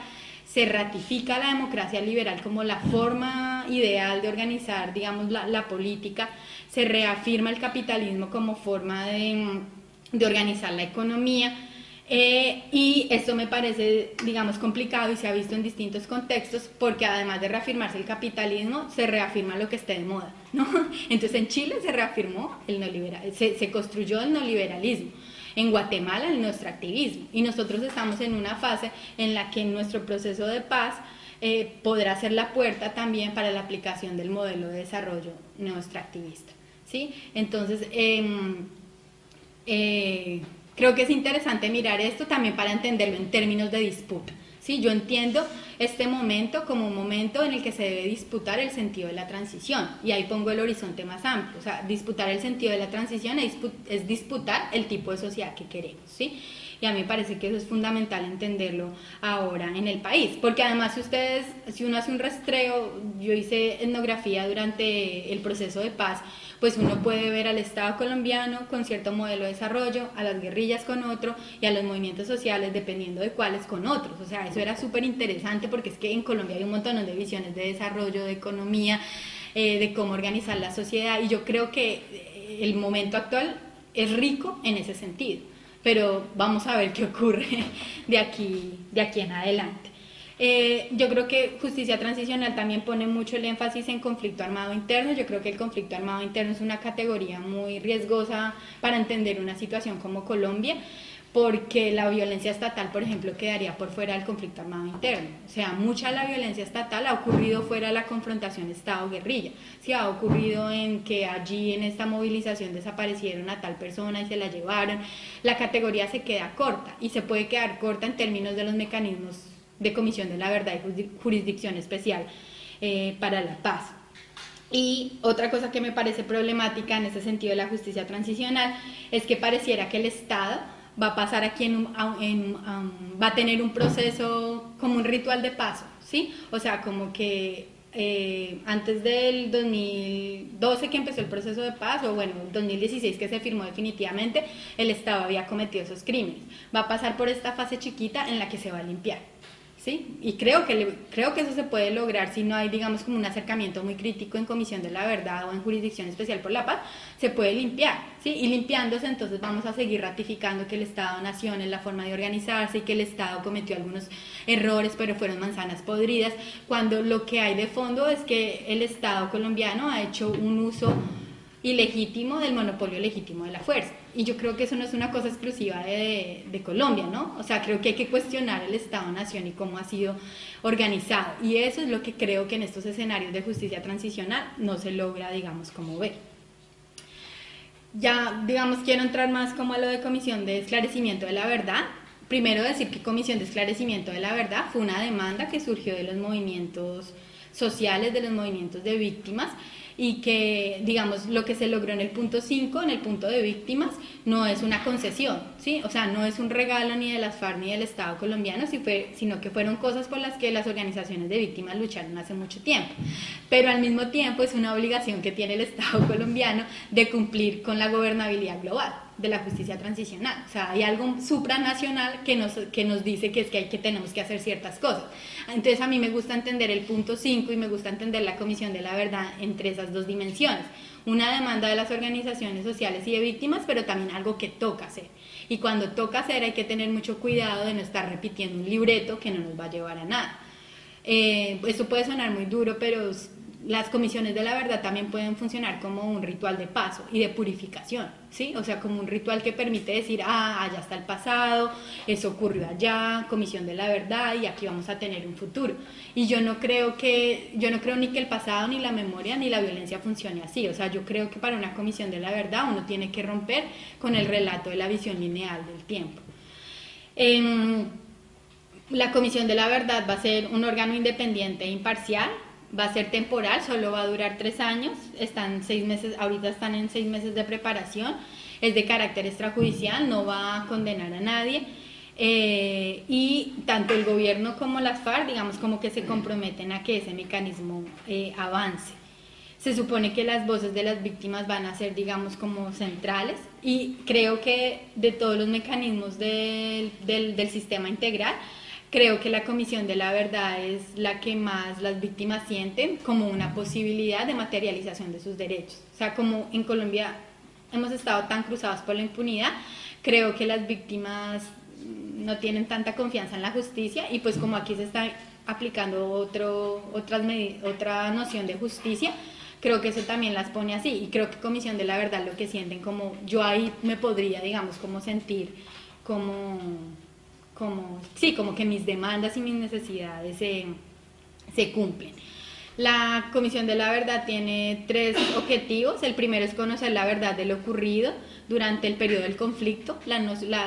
se ratifica la democracia liberal como la forma ideal de organizar, digamos, la, política, se reafirma el capitalismo como forma de, de organizar la economía eh, y esto me parece, digamos, complicado y se ha visto en distintos contextos porque además de reafirmarse el capitalismo, se reafirma lo que esté de moda, ¿no? Entonces en Chile se reafirmó el neoliberal, se, se construyó el neoliberalismo. En Guatemala el nuestro activismo y nosotros estamos en una fase en la que nuestro proceso de paz eh, podrá ser la puerta también para la aplicación del modelo de desarrollo nuestro activista, ¿sí? Entonces, em, eh, Creo que es interesante mirar esto también para entenderlo en términos de disputa. ¿Sí? Yo entiendo este momento como un momento en el que se debe disputar el sentido de la transición y ahí pongo el horizonte más amplio. O sea, disputar el sentido de la transición es disputar el tipo de sociedad que queremos. ¿sí? y a mí me parece que eso es fundamental entenderlo ahora en el país, porque además si ustedes, si uno hace un rastreo, yo hice etnografía durante el proceso de paz, pues uno puede ver al Estado colombiano con cierto modelo de desarrollo, a las guerrillas con otro y a los movimientos sociales dependiendo de cuáles con otros. O sea, eso era súper interesante porque es que en Colombia hay un montón de visiones de desarrollo, de economía, eh, de cómo organizar la sociedad y yo creo que el momento actual es rico en ese sentido pero vamos a ver qué ocurre de aquí, de aquí en adelante. Eh, yo creo que justicia transicional también pone mucho el énfasis en conflicto armado interno. Yo creo que el conflicto armado interno es una categoría muy riesgosa para entender una situación como Colombia porque la violencia estatal, por ejemplo, quedaría por fuera del conflicto armado interno. O sea, mucha de la violencia estatal ha ocurrido fuera de la confrontación Estado-guerrilla. Sí, ha ocurrido en que allí en esta movilización desaparecieron a tal persona y se la llevaron. La categoría se queda corta y se puede quedar corta en términos de los mecanismos de comisión de la verdad y jurisdicción especial eh, para la paz. Y otra cosa que me parece problemática en ese sentido de la justicia transicional es que pareciera que el Estado va a pasar aquí en, va a tener un proceso como un ritual de paso, ¿sí? O sea, como que eh, antes del 2012 que empezó el proceso de paz, o bueno, 2016 que se firmó definitivamente, el Estado había cometido esos crímenes. Va a pasar por esta fase chiquita en la que se va a limpiar. ¿Sí? Y creo que, creo que eso se puede lograr si no hay, digamos, como un acercamiento muy crítico en Comisión de la Verdad o en Jurisdicción Especial por la Paz, se puede limpiar, ¿sí? Y limpiándose, entonces vamos a seguir ratificando que el Estado-Nación es la forma de organizarse y que el Estado cometió algunos errores, pero fueron manzanas podridas, cuando lo que hay de fondo es que el Estado colombiano ha hecho un uso ilegítimo del monopolio legítimo de la fuerza. Y yo creo que eso no es una cosa exclusiva de, Colombia, ¿no? O sea, creo que hay que cuestionar el Estado-Nación y cómo ha sido organizado. Y eso es lo que creo que en estos escenarios de justicia transicional no se logra, digamos, como ver. Ya, digamos, quiero entrar más como a lo de Comisión de Esclarecimiento de la Verdad. Primero decir que Comisión de Esclarecimiento de la Verdad fue una demanda que surgió de los movimientos sociales, de los movimientos de víctimas, y que, digamos, lo que se logró en el punto 5, en el punto de víctimas, no es una concesión, ¿sí? O sea, no es un regalo ni de las FARC ni del Estado colombiano, sino que fueron cosas por las que las organizaciones de víctimas lucharon hace mucho tiempo. Pero al mismo tiempo es una obligación que tiene el Estado colombiano de cumplir con la gobernabilidad global de la justicia transicional. O sea, hay algo supranacional que nos, que nos dice que es que, hay que tenemos que hacer ciertas cosas. Entonces a mí me gusta entender el punto 5 y me gusta entender la Comisión de la Verdad entre esas dos dimensiones. Una demanda de las organizaciones sociales y de víctimas, pero también algo que toca hacer. Y cuando toca hacer hay que tener mucho cuidado de no estar repitiendo un libreto que no nos va a llevar a nada. Eh, esto puede sonar muy duro, pero las comisiones de la verdad también pueden funcionar como un ritual de paso y de purificación, ¿sí? O sea, como un ritual que permite decir, ah, allá está el pasado, eso ocurrió allá, comisión de la verdad y aquí vamos a tener un futuro. Y yo no creo que, yo no creo ni que el pasado, ni la memoria, ni la violencia funcione así. O sea, yo creo que para una comisión de la verdad uno tiene que romper con el relato de la visión lineal del tiempo. Em, la comisión de la verdad va a ser un órgano independiente e imparcial va a ser temporal, solo va a durar tres años, están seis meses, ahorita están en seis meses de preparación, es de carácter extrajudicial, no va a condenar a nadie. Eh, y tanto el gobierno como las FARC, digamos, como que se comprometen a que ese mecanismo eh, avance. Se supone que las voces de las víctimas van a ser, digamos, como centrales y creo que de todos los mecanismos del, del, del sistema integral, creo que la Comisión de la Verdad es la que más las víctimas sienten como una posibilidad de materialización de sus derechos. O sea, como en Colombia hemos estado tan cruzados por la impunidad, creo que las víctimas no tienen tanta confianza en la justicia y pues como aquí se está aplicando otro, otras otra noción de justicia, creo que eso también las pone así y creo que Comisión de la Verdad lo que sienten como yo ahí me podría, digamos, como sentir como, como sí, como que mis demandas y mis necesidades se, se cumplen. La Comisión de la Verdad tiene tres objetivos. El primero es conocer la verdad de lo ocurrido durante el periodo del conflicto. La,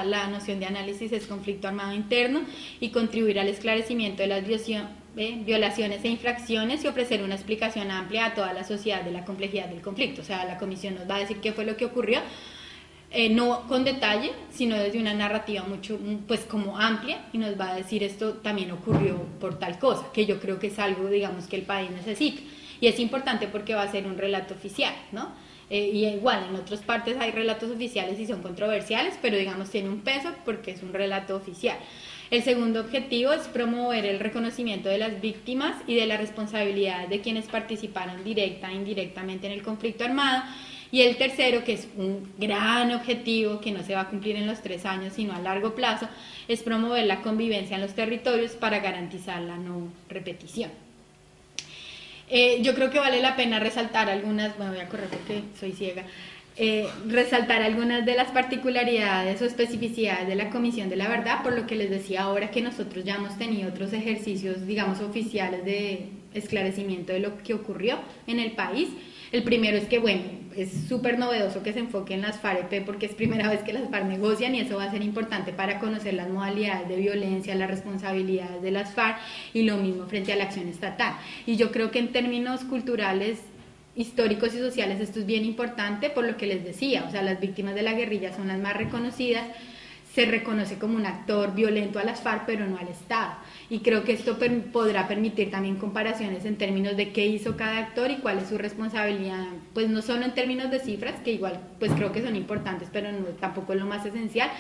la, noción de análisis es conflicto armado interno y contribuir al esclarecimiento de las eh, violaciones e infracciones y ofrecer una explicación amplia a toda la sociedad de la complejidad del conflicto. O sea, la Comisión nos va a decir qué fue lo que ocurrió, eh, no con detalle, sino desde una narrativa mucho, pues como amplia y nos va a decir esto también ocurrió por tal cosa, que yo creo que es algo, digamos, que el país necesita. Y es importante porque va a ser un relato oficial, ¿no? Eh, y igual, en otras partes hay relatos oficiales y son controversiales, pero digamos tiene un peso porque es un relato oficial. El segundo objetivo es promover el reconocimiento de las víctimas y de la responsabilidad de quienes participaron directa e indirectamente en el conflicto armado y el tercero, que es un gran objetivo que no se va a cumplir en los tres años, sino a largo plazo, es promover la convivencia en los territorios para garantizar la no repetición. Eh, yo creo que vale la pena resaltar algunas, bueno, voy a correr porque soy ciega, eh, resaltar algunas de las particularidades o especificidades de la Comisión de la Verdad, por lo que les decía ahora que nosotros ya hemos tenido otros ejercicios, digamos, oficiales de esclarecimiento de lo que ocurrió en el país. El primero es que, bueno, es súper novedoso que se enfoque en las FAREP porque es primera vez que las FARC negocian y eso va a ser importante para conocer las modalidades de violencia, las responsabilidades de las FARC y lo mismo frente a la acción estatal. Y yo creo que en términos culturales históricos y sociales esto es bien importante por lo que les decía, o sea, las víctimas de la guerrilla son las más reconocidas, se reconoce como un actor violento a las FARC, pero no al Estado. Y creo que esto podrá permitir también comparaciones en términos de qué hizo cada actor y cuál es su responsabilidad, pues no solo en términos de cifras, que igual pues creo que son importantes, pero no, tampoco es lo más esencial,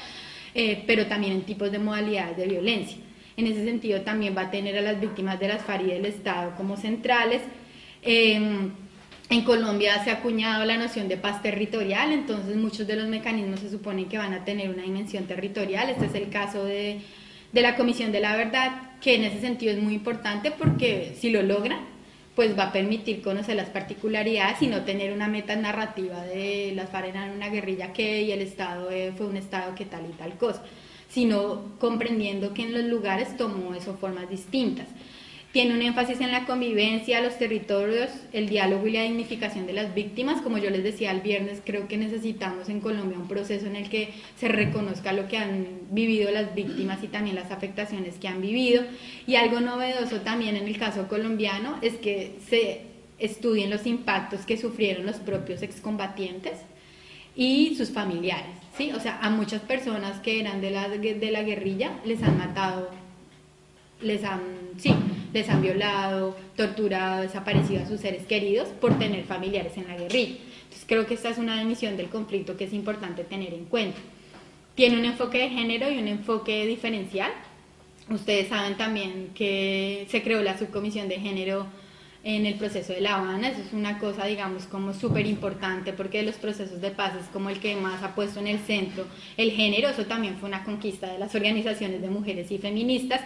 eh, pero también en tipos de modalidades de violencia. En ese sentido también va a tener a las víctimas de las FARC y del Estado como centrales. Em, en Colombia se ha acuñado la noción de paz territorial, entonces muchos de los mecanismos se suponen que van a tener una dimensión territorial. Este es el caso de, de la Comisión de la Verdad, que en ese sentido es muy importante porque si lo logran, pues va a permitir conocer las particularidades y no tener una meta narrativa de las FARC eran una guerrilla que y el Estado eh, fue un Estado que tal y tal cosa, sino comprendiendo que en los lugares tomó eso formas distintas. Tiene un énfasis en la convivencia, los territorios, el diálogo y la dignificación de las víctimas. Como yo les decía el viernes, creo que necesitamos en Colombia un proceso en el que se reconozca lo que han vivido las víctimas y también las afectaciones que han vivido. Y algo novedoso también en el caso colombiano es que se estudien los impactos que sufrieron los propios excombatientes y sus familiares. ¿sí? O sea, a muchas personas que eran de la, de la guerrilla les han matado, les han, sí, les han violado, torturado, desaparecido a sus seres queridos por tener familiares en la guerrilla. Entonces creo que esta es una dimensión del conflicto que es importante tener en cuenta. Tiene un enfoque de género y un enfoque diferencial. Ustedes saben también que se creó la subcomisión de género en el proceso de La Habana. Eso es una cosa, digamos, como súper importante porque los procesos de paz es como el que más ha puesto en el centro el género. Eso también fue una conquista de las organizaciones de mujeres y feministas.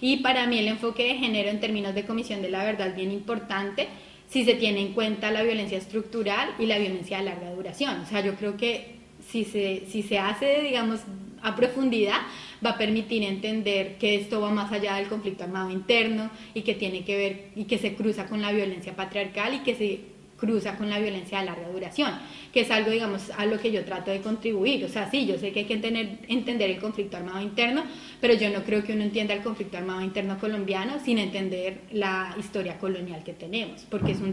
Y para mí el enfoque de género en términos de comisión de la verdad es bien importante si se tiene en cuenta la violencia estructural y la violencia de larga duración. O sea, yo creo que si se, si se hace, digamos, a profundidad, va a permitir entender que esto va más allá del conflicto armado interno y que tiene que ver y que se cruza con la violencia patriarcal y que se cruza con la violencia de larga duración, que es algo, digamos, a lo que yo trato de contribuir. O sea, sí, yo sé que hay que entender, entender el conflicto armado interno, pero yo no creo que uno entienda el conflicto armado interno colombiano sin entender la historia colonial que tenemos, porque es un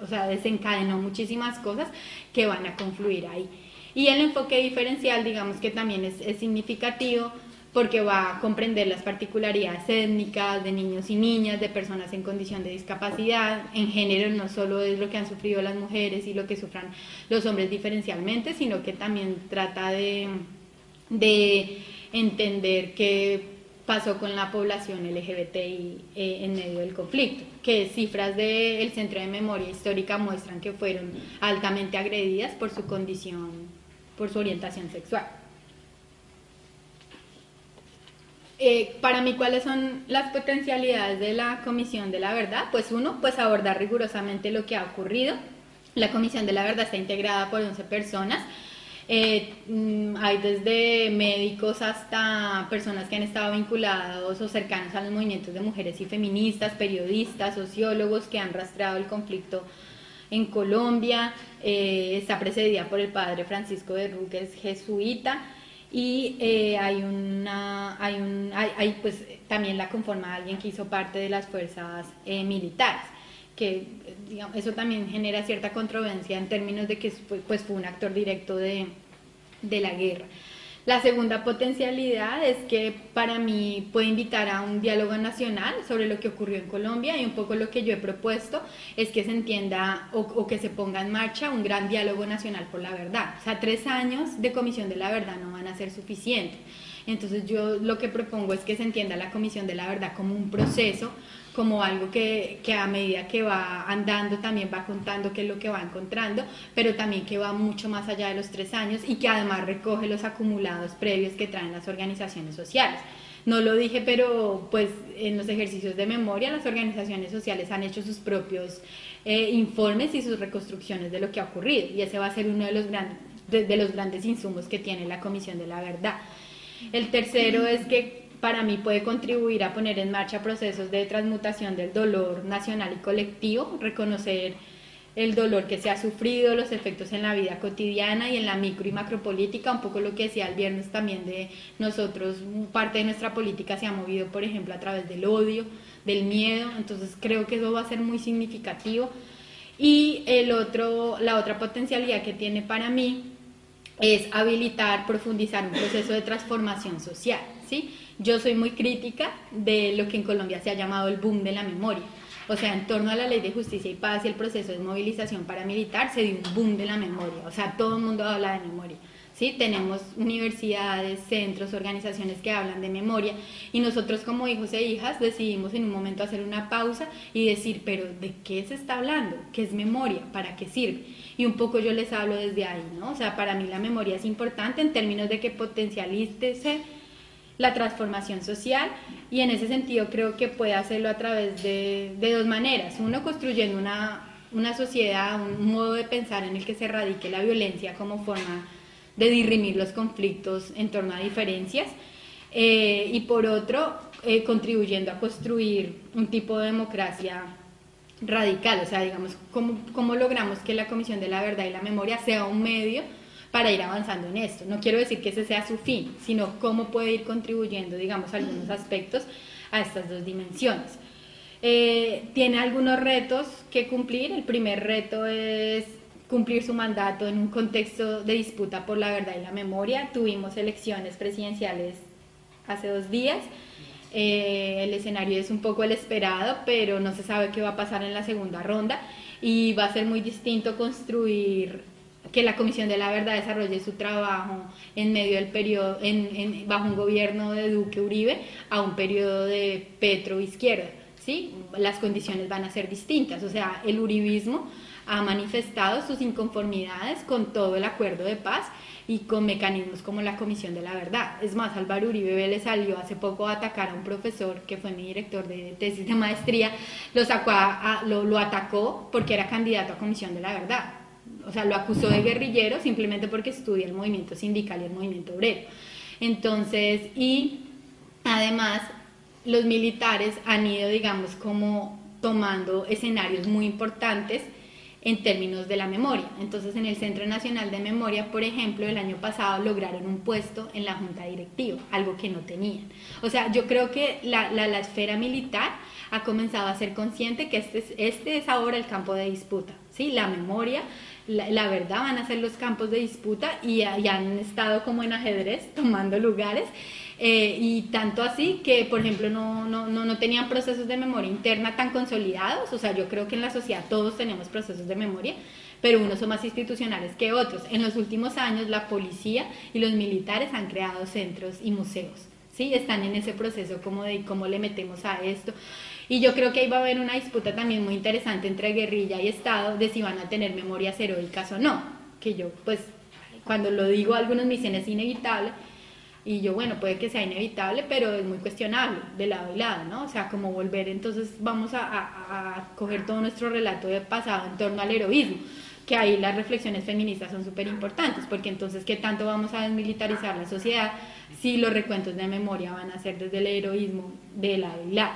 o sea, desencadenó muchísimas cosas que van a confluir ahí. Y el enfoque diferencial, digamos que también es, es significativo porque va a comprender las particularidades étnicas de niños y niñas, de personas en condición de discapacidad, en género no solo es lo que han sufrido las mujeres y lo que sufran los hombres diferencialmente, sino que también trata de, de entender qué pasó con la población LGBTI eh, en medio del conflicto, que cifras del Centro de Memoria Histórica muestran que fueron altamente agredidas por su condición, por su orientación sexual. Eh, para mí, ¿cuáles son las potencialidades de la Comisión de la Verdad? Pues uno, pues abordar rigurosamente lo que ha ocurrido. La Comisión de la Verdad está integrada por 11 personas. Eh, mm, hay desde médicos hasta personas que han estado vinculados o cercanos a los movimientos de mujeres y feministas, periodistas, sociólogos que han rastreado el conflicto en Colombia. Eh, está precedida por el padre Francisco de Ruques, jesuita y eh, hay una hay un hay, pues también la conforma alguien que hizo parte de las fuerzas eh, militares que digamos, eso también genera cierta controversia en términos de que pues fue un actor directo de, de la guerra la segunda potencialidad es que para mí puede invitar a un diálogo nacional sobre lo que ocurrió en Colombia y un poco lo que yo he propuesto es que se entienda o, que se ponga en marcha un gran diálogo nacional por la verdad. O sea, tres años de comisión de la verdad no van a ser suficientes. Entonces yo lo que propongo es que se entienda la comisión de la verdad como un proceso como algo que, que, a medida que va andando también va contando qué es lo que va encontrando, pero también que va mucho más allá de los tres años y que además recoge los acumulados previos que traen las organizaciones sociales. No lo dije, pero pues en los ejercicios de memoria las organizaciones sociales han hecho sus propios eh, informes y sus reconstrucciones de lo que ha ocurrido y ese va a ser uno de los, grandes de los grandes insumos que tiene la Comisión de la Verdad. El tercero es que para mí puede contribuir a poner en marcha procesos de transmutación del dolor nacional y colectivo, reconocer el dolor que se ha sufrido, los efectos en la vida cotidiana y en la micro y macropolítica, un poco lo que decía el viernes también de nosotros, parte de nuestra política se ha movido, por ejemplo, a través del odio, del miedo, entonces creo que eso va a ser muy significativo. Y el otro, la otra potencialidad que tiene para mí es habilitar, profundizar un proceso de transformación social, ¿sí? Yo soy muy crítica de lo que en Colombia se ha llamado el boom de la memoria. O sea, en torno a la ley de justicia y paz y el proceso de movilización paramilitar se dio un boom de la memoria. O sea, todo el mundo habla de memoria. ¿Sí? Tenemos universidades, centros, organizaciones que hablan de memoria y nosotros como hijos e hijas decidimos en un momento hacer una pausa y decir, pero ¿de qué se está hablando? ¿Qué es memoria? ¿Para qué sirve? Y un poco yo les hablo desde ahí, ¿no? O sea, para mí la memoria es importante en términos de que potencialice la transformación social y en ese sentido creo que puede hacerlo a través de, dos maneras. Uno, construyendo una, una, sociedad, un modo de pensar en el que se radique la violencia como forma de dirimir los conflictos en torno a diferencias. Eh, y por otro, eh, contribuyendo a construir un tipo de democracia radical, o sea, digamos, ¿cómo, cómo logramos que la Comisión de la Verdad y la Memoria sea un medio para ir avanzando en esto. No quiero decir que ese sea su fin, sino cómo puede ir contribuyendo, digamos, algunos aspectos a estas dos dimensiones. Eh, tiene algunos retos que cumplir. El primer reto es cumplir su mandato en un contexto de disputa por la verdad y la memoria. Tuvimos elecciones presidenciales hace dos días. Eh, el escenario es un poco el esperado, pero no se sabe qué va a pasar en la segunda ronda y va a ser muy distinto construir que la Comisión de la Verdad desarrolle su trabajo en medio del periodo, en, bajo un gobierno de Duque Uribe a un periodo de Petro Izquierda. ¿sí? Las condiciones van a ser distintas. O sea, el uribismo ha manifestado sus inconformidades con todo el acuerdo de paz y con mecanismos como la Comisión de la Verdad. Es más, Álvaro Uribe le salió hace poco a atacar a un profesor que fue mi director de tesis de maestría, lo, sacó lo, lo atacó porque era candidato a Comisión de la Verdad o sea, lo acusó de guerrillero simplemente porque estudia el movimiento sindical y el movimiento obrero. Entonces, y además los militares han ido, digamos, como tomando escenarios muy importantes en términos de la memoria. Entonces, en el Centro Nacional de Memoria, por ejemplo, el año pasado lograron un puesto en la Junta Directiva, algo que no tenían. O sea, yo creo que la, la, esfera militar ha comenzado a ser consciente que este es, este es ahora el campo de disputa, ¿sí? La memoria, la, verdad van a ser los campos de disputa y, han estado como en ajedrez tomando lugares. Eh, y tanto así que, por ejemplo, no, no, no, no, tenían procesos de memoria interna tan consolidados. O sea, yo creo que en la sociedad todos tenemos procesos de memoria, pero unos son más institucionales que otros. En los últimos años, la policía y los militares han creado centros y museos. ¿sí? Están en ese proceso como de cómo le metemos a esto. Y yo creo que ahí va a haber una disputa también muy interesante entre guerrilla y Estado de si van a tener memorias heroicas o no. Que yo, pues, cuando lo digo, algunos me dicen es inevitable. Y yo, bueno, puede que sea inevitable, pero es muy cuestionable de lado y lado, ¿no? O sea, como volver, entonces vamos a, a, coger todo nuestro relato de pasado en torno al heroísmo, que ahí las reflexiones feministas son súper importantes, porque entonces, ¿qué tanto vamos a desmilitarizar la sociedad si los recuentos de memoria van a ser desde el heroísmo de lado y lado?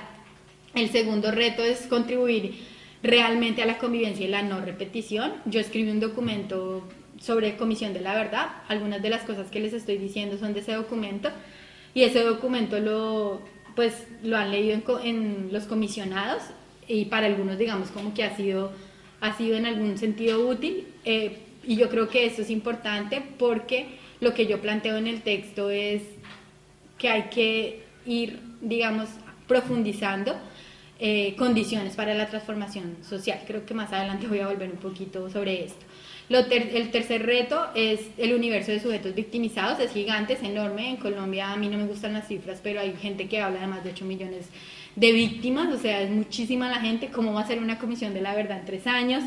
El segundo reto es contribuir realmente a la convivencia y la no repetición. Yo escribí un documento sobre Comisión de la Verdad. Algunas de las cosas que les estoy diciendo son de ese documento y ese documento lo, pues, lo han leído en, los comisionados y para algunos digamos como que ha sido, ha sido en algún sentido útil eh, y yo creo que eso es importante porque lo que yo planteo en el texto es que hay que ir, digamos, profundizando eh, condiciones para la transformación social. Creo que más adelante voy a volver un poquito sobre esto. El tercer reto es el universo de sujetos victimizados, es gigante, es enorme. En Colombia a mí no me gustan las cifras, pero hay gente que habla de más de 8 millones de víctimas, o sea, es muchísima la gente. ¿Cómo va a ser una comisión de la verdad en tres años?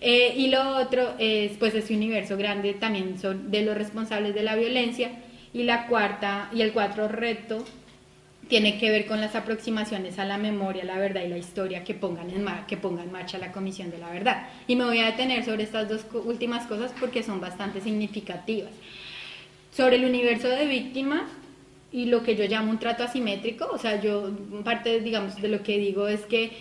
Eh, y lo otro es pues ese universo grande también son de los responsables de la violencia. Y la cuarta y el cuarto reto tiene que ver con las aproximaciones a la memoria, la verdad y la historia que pongan que ponga en marcha la Comisión de la Verdad. Y me voy a detener sobre estas dos últimas cosas porque son bastante significativas. Sobre el universo de víctimas y lo que yo llamo un trato asimétrico, o sea, yo parte, digamos, de lo que digo es que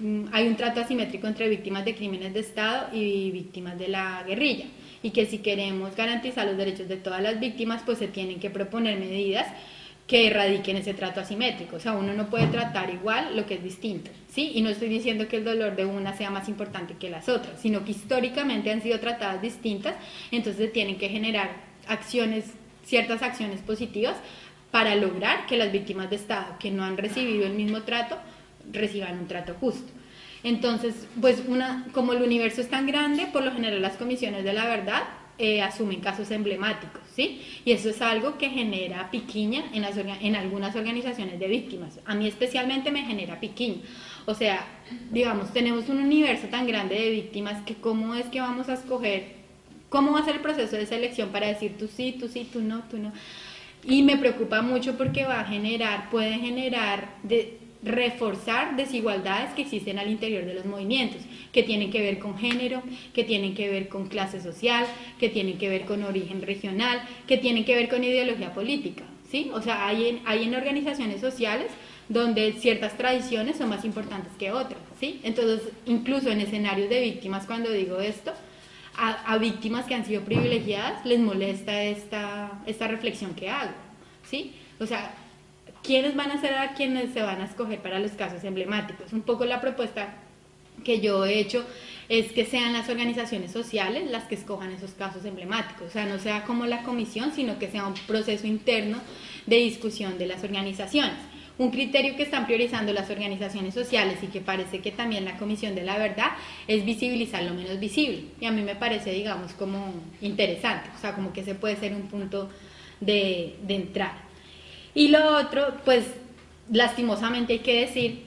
mm, hay un trato asimétrico entre víctimas de crímenes de Estado y víctimas de la guerrilla y que si queremos garantizar los derechos de todas las víctimas, pues se tienen que proponer medidas que erradiquen ese trato asimétrico. O sea, uno no puede tratar igual lo que es distinto, ¿sí? Y no estoy diciendo que el dolor de una sea más importante que las otras, sino que históricamente han sido tratadas distintas, entonces tienen que generar acciones, ciertas acciones positivas para lograr que las víctimas de Estado que no han recibido el mismo trato reciban un trato justo. Entonces, pues una, como el universo es tan grande, por lo general las comisiones de la verdad eh, asumen casos emblemáticos, ¿sí? Y eso es algo que genera piquiña en, en algunas organizaciones de víctimas. A mí especialmente me genera piquiña. O sea, digamos, tenemos un universo tan grande de víctimas que cómo es que vamos a escoger, cómo va a ser el proceso de selección para decir tú sí, tú sí, tú no, tú no. Y me preocupa mucho porque va a generar, puede generar de, reforzar desigualdades que existen al interior de los movimientos, que tienen que ver con género, que tienen que ver con clase social, que tienen que ver con origen regional, que tienen que ver con ideología política, ¿sí? O sea, hay en, hay en organizaciones sociales donde ciertas tradiciones son más importantes que otras, ¿sí? Entonces, incluso en escenarios de víctimas, cuando digo esto, a, a víctimas que han sido privilegiadas les molesta esta, esta reflexión que hago, ¿sí? O sea, quiénes van a ser a quienes se van a escoger para los casos emblemáticos. Un poco la propuesta que yo he hecho es que sean las organizaciones sociales las que escojan esos casos emblemáticos, o sea, no sea como la comisión, sino que sea un proceso interno de discusión de las organizaciones. Un criterio que están priorizando las organizaciones sociales y que parece que también la Comisión de la Verdad es visibilizar lo menos visible. Y a mí me parece, digamos, como interesante, o sea, como que ese puede ser un punto de, de entrada. Y lo otro, pues lastimosamente hay que decir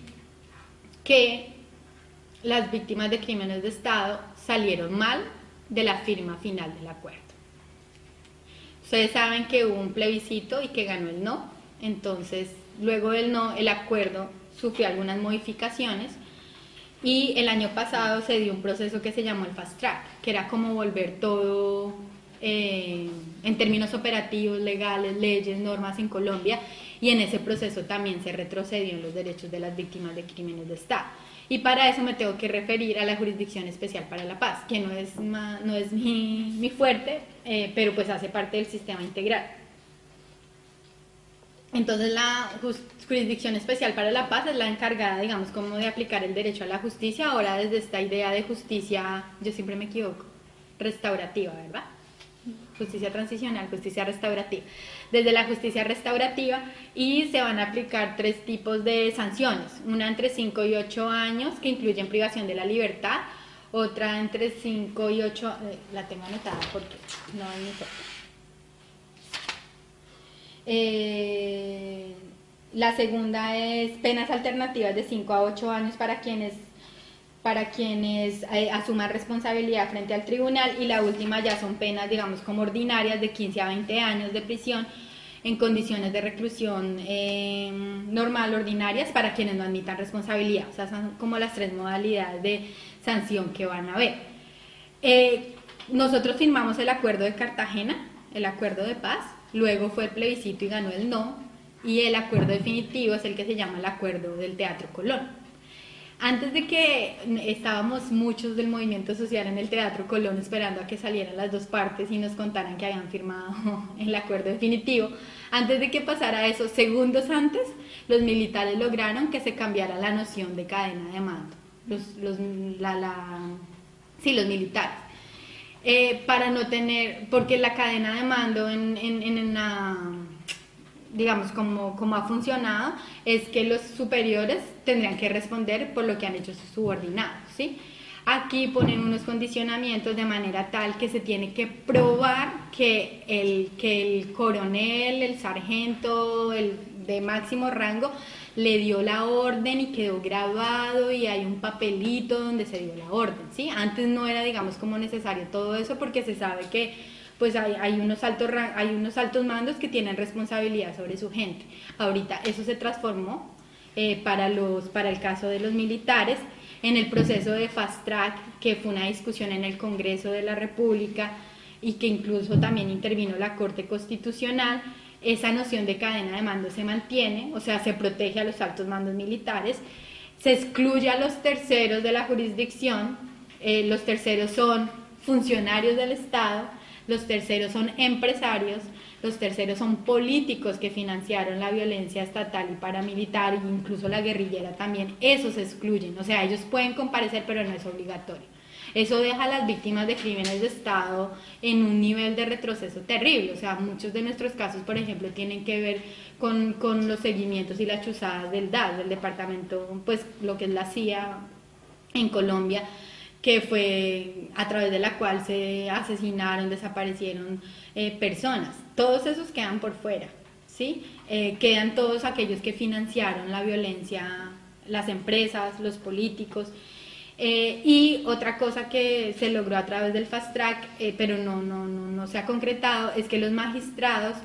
que las víctimas de crímenes de Estado salieron mal de la firma final del acuerdo. Ustedes saben que hubo un plebiscito y que ganó el no, entonces luego del no el acuerdo sufrió algunas modificaciones y el año pasado se dio un proceso que se llamó el fast track, que era como volver todo eh, en términos operativos, legales, leyes, normas en Colombia y en ese proceso también se retrocedió en los derechos de las víctimas de crímenes de Estado. Y para eso me tengo que referir a la Jurisdicción Especial para la Paz, que no es, no es mi, mi fuerte, eh, pero pues hace parte del sistema integral. Entonces la Jurisdicción Especial para la Paz es la encargada, digamos, como de aplicar el derecho a la justicia, ahora desde esta idea de justicia, yo siempre me equivoco, restaurativa, ¿verdad? Justicia transicional, justicia restaurativa. Desde la justicia restaurativa y se van a aplicar tres tipos de sanciones, una entre 5 y 8 años que incluyen privación de la libertad, otra entre 5 y 8, eh, la tengo anotada porque no hay ni eh, la segunda es penas alternativas de 5 a 8 años para quienes para quienes eh, asuman responsabilidad frente al tribunal y la última ya son penas, digamos, como ordinarias de 15 a 20 años de prisión en condiciones de reclusión eh, normal, ordinarias, para quienes no admitan responsabilidad. O sea, son como las tres modalidades de sanción que van a haber. Eh, nosotros firmamos el acuerdo de Cartagena, el acuerdo de paz, luego fue el plebiscito y ganó el no, y el acuerdo definitivo es el que se llama el acuerdo del Teatro Colón. Antes de que estábamos muchos del movimiento social en el Teatro Colón esperando a que salieran las dos partes y nos contaran que habían firmado el acuerdo definitivo, antes de que pasara eso, segundos antes, los militares lograron que se cambiara la noción de cadena de mando. Los, los, la, sí, los militares. Eh, para no tener, porque la cadena de mando en, en, en la digamos, como, como ha funcionado, es que los superiores tendrían que responder por lo que han hecho sus subordinados, ¿sí? Aquí ponen unos condicionamientos de manera tal que se tiene que probar que el, que el coronel, el sargento, el de máximo rango, le dio la orden y quedó grabado y hay un papelito donde se dio la orden, ¿sí? Antes no era, digamos, como necesario todo eso porque se sabe que pues hay, unos altos, hay unos altos mandos que tienen responsabilidad sobre su gente. Ahorita eso se transformó eh, para, los, para el caso de los militares en el proceso de fast track, que fue una discusión en el Congreso de la República y que incluso también intervino la Corte Constitucional, esa noción de cadena de mando se mantiene, o sea, se protege a los altos mandos militares, se excluye a los terceros de la jurisdicción, eh, los terceros son funcionarios del Estado, los terceros son empresarios, los terceros son políticos que financiaron la violencia estatal y paramilitar e incluso la guerrillera también, esos excluyen, o sea, ellos pueden comparecer pero no es obligatorio. Eso deja a las víctimas de crímenes de Estado en un nivel de retroceso terrible. O sea, muchos de nuestros casos, por ejemplo, tienen que ver con, con los seguimientos y las chuzadas del DAS, del departamento, pues lo que es la CIA en Colombia, que fue a través de la cual se asesinaron, desaparecieron eh, personas. Todos esos quedan por fuera, ¿sí? Eh, quedan todos aquellos que financiaron la violencia, las empresas, los políticos. Eh, y otra cosa que se logró a través del fast track, pero no, no, no, no se ha concretado, es que los magistrados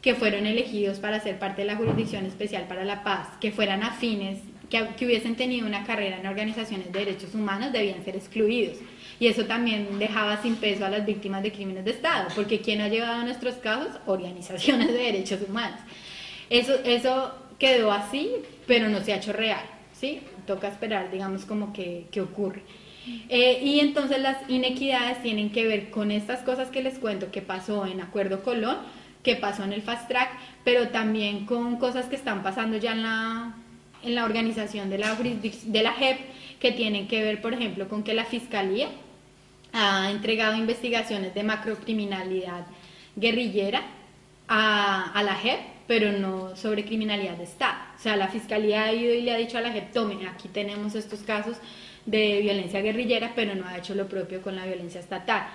que fueron elegidos para ser parte de la Jurisdicción Especial para la Paz, que fueran afines que, hubiesen tenido una carrera en organizaciones de derechos humanos debían ser excluidos. Y eso también dejaba sin peso a las víctimas de crímenes de Estado, porque ¿quién ha llevado a nuestros casos? Organizaciones de derechos humanos. Eso, eso quedó así, pero no se ha hecho real, ¿sí? Toca esperar, digamos, como que, que ocurre. Eh, y entonces las inequidades tienen que ver con estas cosas que les cuento que pasó en Acuerdo Colón, que pasó en el Fast Track, pero también con cosas que están pasando ya en la en la organización de la, de la JEP que tienen que ver, por ejemplo, con que la Fiscalía ha entregado investigaciones de macrocriminalidad guerrillera a, la JEP, pero no sobre criminalidad de Estado. O sea, la Fiscalía ha ido y le ha dicho a la JEP, tome, aquí tenemos estos casos de violencia guerrillera, pero no ha hecho lo propio con la violencia estatal.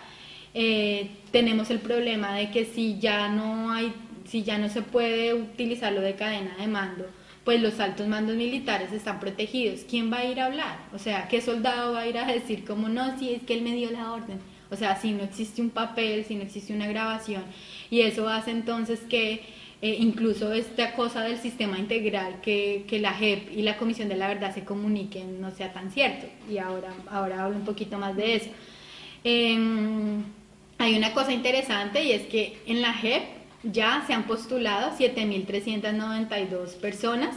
Eh, tenemos el problema de que si ya no hay, si ya no se puede utilizar lo de cadena de mando, pues los altos mandos militares están protegidos. ¿Quién va a ir a hablar? O sea, ¿qué soldado va a ir a decir como no, si es que él me dio la orden? O sea, si no existe un papel, si no existe una grabación, y eso hace entonces que eh, incluso esta cosa del sistema integral, que, que, la JEP y la Comisión de la Verdad se comuniquen, no sea tan cierto. Y ahora, ahora hablo un poquito más de eso. Em, hay una cosa interesante y es que en la JEP ya se han postulado 7.392 personas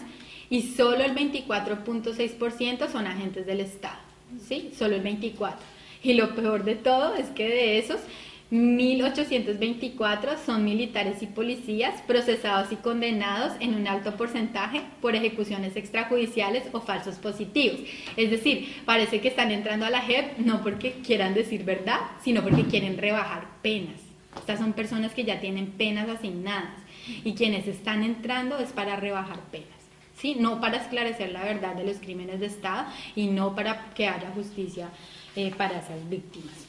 y solo el 24.6% son agentes del Estado, ¿sí? Solo el 24%. Y lo peor de todo es que de esos, 1.824 son militares y policías procesados y condenados en un alto porcentaje por ejecuciones extrajudiciales o falsos positivos. Es decir, parece que están entrando a la JEP no porque quieran decir verdad, sino porque quieren rebajar penas. Estas son personas que ya tienen penas asignadas y quienes están entrando es para rebajar penas. ¿Sí? No para esclarecer la verdad de los crímenes de Estado y no para que haya justicia eh, para esas víctimas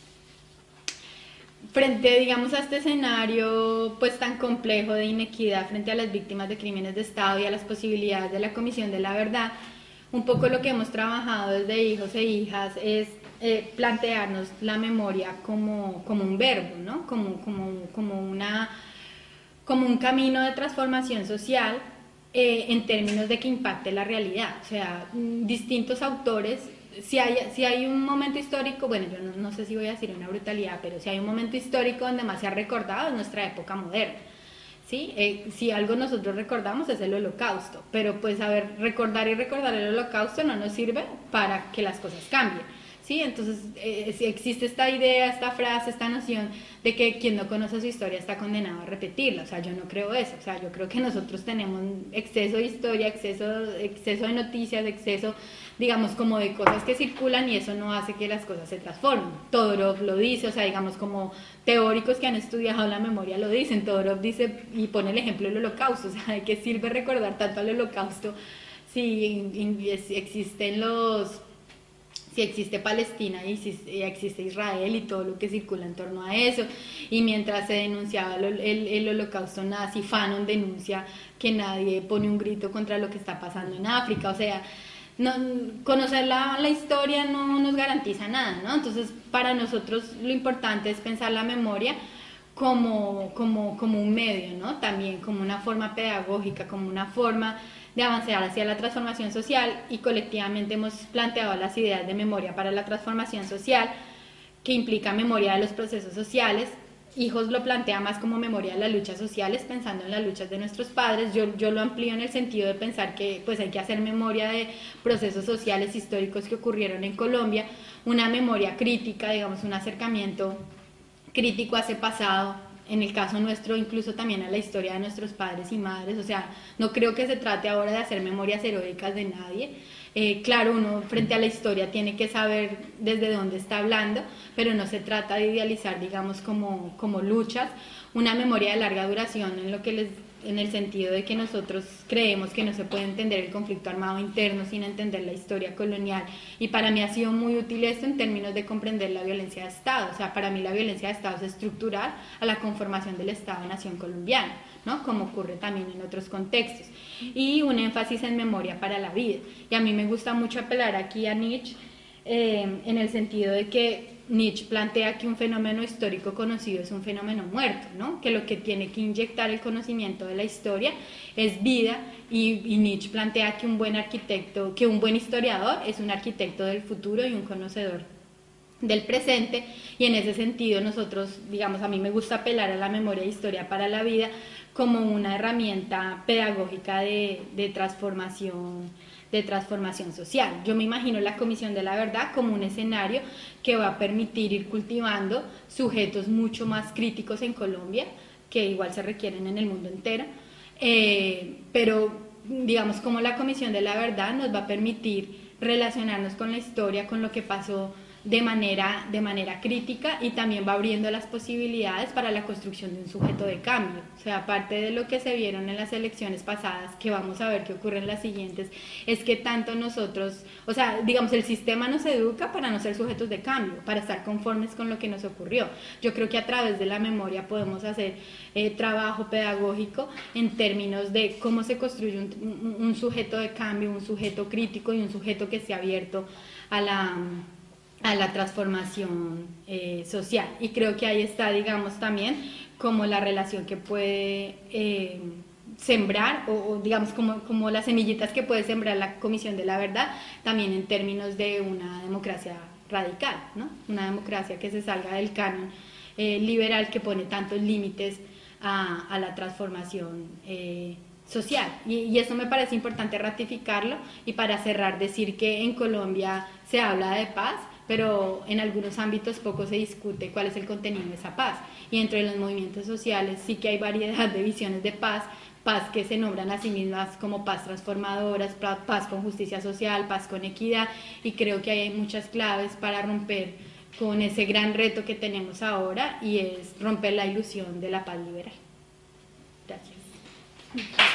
frente, digamos, a este escenario pues tan complejo de inequidad frente a las víctimas de crímenes de Estado y a las posibilidades de la Comisión de la Verdad, un poco lo que hemos trabajado desde hijos e hijas es eh, plantearnos la memoria como, como un verbo, ¿no? como, como, como, una, como un camino de transformación social eh, en términos de que impacte la realidad. O sea, distintos autores si hay, si hay un momento histórico, bueno, yo no, sé si voy a decir una brutalidad, pero si hay un momento histórico donde más se ha recordado es nuestra época moderna. ¿sí? Eh, si algo nosotros recordamos es el holocausto, pero pues a ver, recordar y recordar el holocausto no nos sirve para que las cosas cambien. ¿Sí? Entonces eh, existe esta idea, esta frase, esta noción de que quien no conoce su historia está condenado a repetirla. O sea, yo no creo eso. O sea, yo creo que nosotros tenemos exceso de historia, exceso, exceso de noticias, exceso digamos, como de cosas que circulan y eso no hace que las cosas se transformen. Todorov lo dice, o sea, digamos, como teóricos que han estudiado la memoria lo dicen. Todorov dice y pone el ejemplo del holocausto, o sea, ¿de qué sirve recordar tanto al holocausto si existen los si existe Palestina y si existe Israel y todo lo que circula en torno a eso. Y mientras se denunciaba el, el, holocausto nazi, Fanon denuncia que nadie pone un grito contra lo que está pasando en África. O sea, no, conocer la, la, historia no nos garantiza nada, ¿no? Entonces, para nosotros lo importante es pensar la memoria como, como, como un medio, ¿no? También como una forma pedagógica, como una forma de avanzar hacia la transformación social y colectivamente hemos planteado las ideas de memoria para la transformación social, que implica memoria de los procesos sociales, Hijos lo plantea más como memoria de las luchas sociales, pensando en las luchas de nuestros padres. Yo, yo lo amplío en el sentido de pensar que pues hay que hacer memoria de procesos sociales históricos que ocurrieron en Colombia, una memoria crítica, digamos, un acercamiento crítico a ese pasado, en el caso nuestro incluso también a la historia de nuestros padres y madres. O sea, no creo que se trate ahora de hacer memorias heroicas de nadie, eh, claro, uno frente a la historia tiene que saber desde dónde está hablando, pero no se trata de idealizar, digamos, como, como luchas, una memoria de larga duración en lo que les en el sentido de que nosotros creemos que no se puede entender el conflicto armado interno sin entender la historia colonial. Y para mí ha sido muy útil esto en términos de comprender la violencia de Estado. O sea, para mí la violencia de Estado es estructural a la conformación del Estado-Nación colombiano, ¿no? Como ocurre también en otros contextos. Y un énfasis en memoria para la vida. Y a mí me gusta mucho apelar aquí a Nietzsche eh, en el sentido de que Nietzsche plantea que un fenómeno histórico conocido es un fenómeno muerto, ¿no? que lo que tiene que inyectar el conocimiento de la historia es vida y, Nietzsche plantea que un buen arquitecto, que un buen historiador es un arquitecto del futuro y un conocedor del presente y en ese sentido nosotros, digamos, a mí me gusta apelar a la memoria e historia para la vida como una herramienta pedagógica de, de transformación de transformación social. Yo me imagino la Comisión de la Verdad como un escenario que va a permitir ir cultivando sujetos mucho más críticos en Colombia, que igual se requieren en el mundo entero, eh, pero digamos como la Comisión de la Verdad nos va a permitir relacionarnos con la historia, con lo que pasó de manera, de manera crítica y también va abriendo las posibilidades para la construcción de un sujeto de cambio. O sea, aparte de lo que se vieron en las elecciones pasadas, que vamos a ver qué ocurre en las siguientes, es que tanto nosotros, o sea, digamos, el sistema nos educa para no ser sujetos de cambio, para estar conformes con lo que nos ocurrió. Yo creo que a través de la memoria podemos hacer eh, trabajo pedagógico en términos de cómo se construye un, un sujeto de cambio, un sujeto crítico y un sujeto que esté abierto a la a la transformación eh, social. Y creo que ahí está, digamos, también como la relación que puede eh, sembrar, o, digamos como, como las semillitas que puede sembrar la Comisión de la Verdad, también en términos de una democracia radical, ¿no? una democracia que se salga del canon eh, liberal que pone tantos límites a, a la transformación social. Y, y, eso me parece importante ratificarlo y para cerrar decir que en Colombia se habla de paz, pero en algunos ámbitos poco se discute cuál es el contenido de esa paz. Y entre los movimientos sociales sí que hay variedad de visiones de paz, paz que se nombran a sí mismas como paz transformadoras, paz con justicia social, paz con equidad, y creo que hay muchas claves para romper con ese gran reto que tenemos ahora y es romper la ilusión de la paz liberal. Gracias.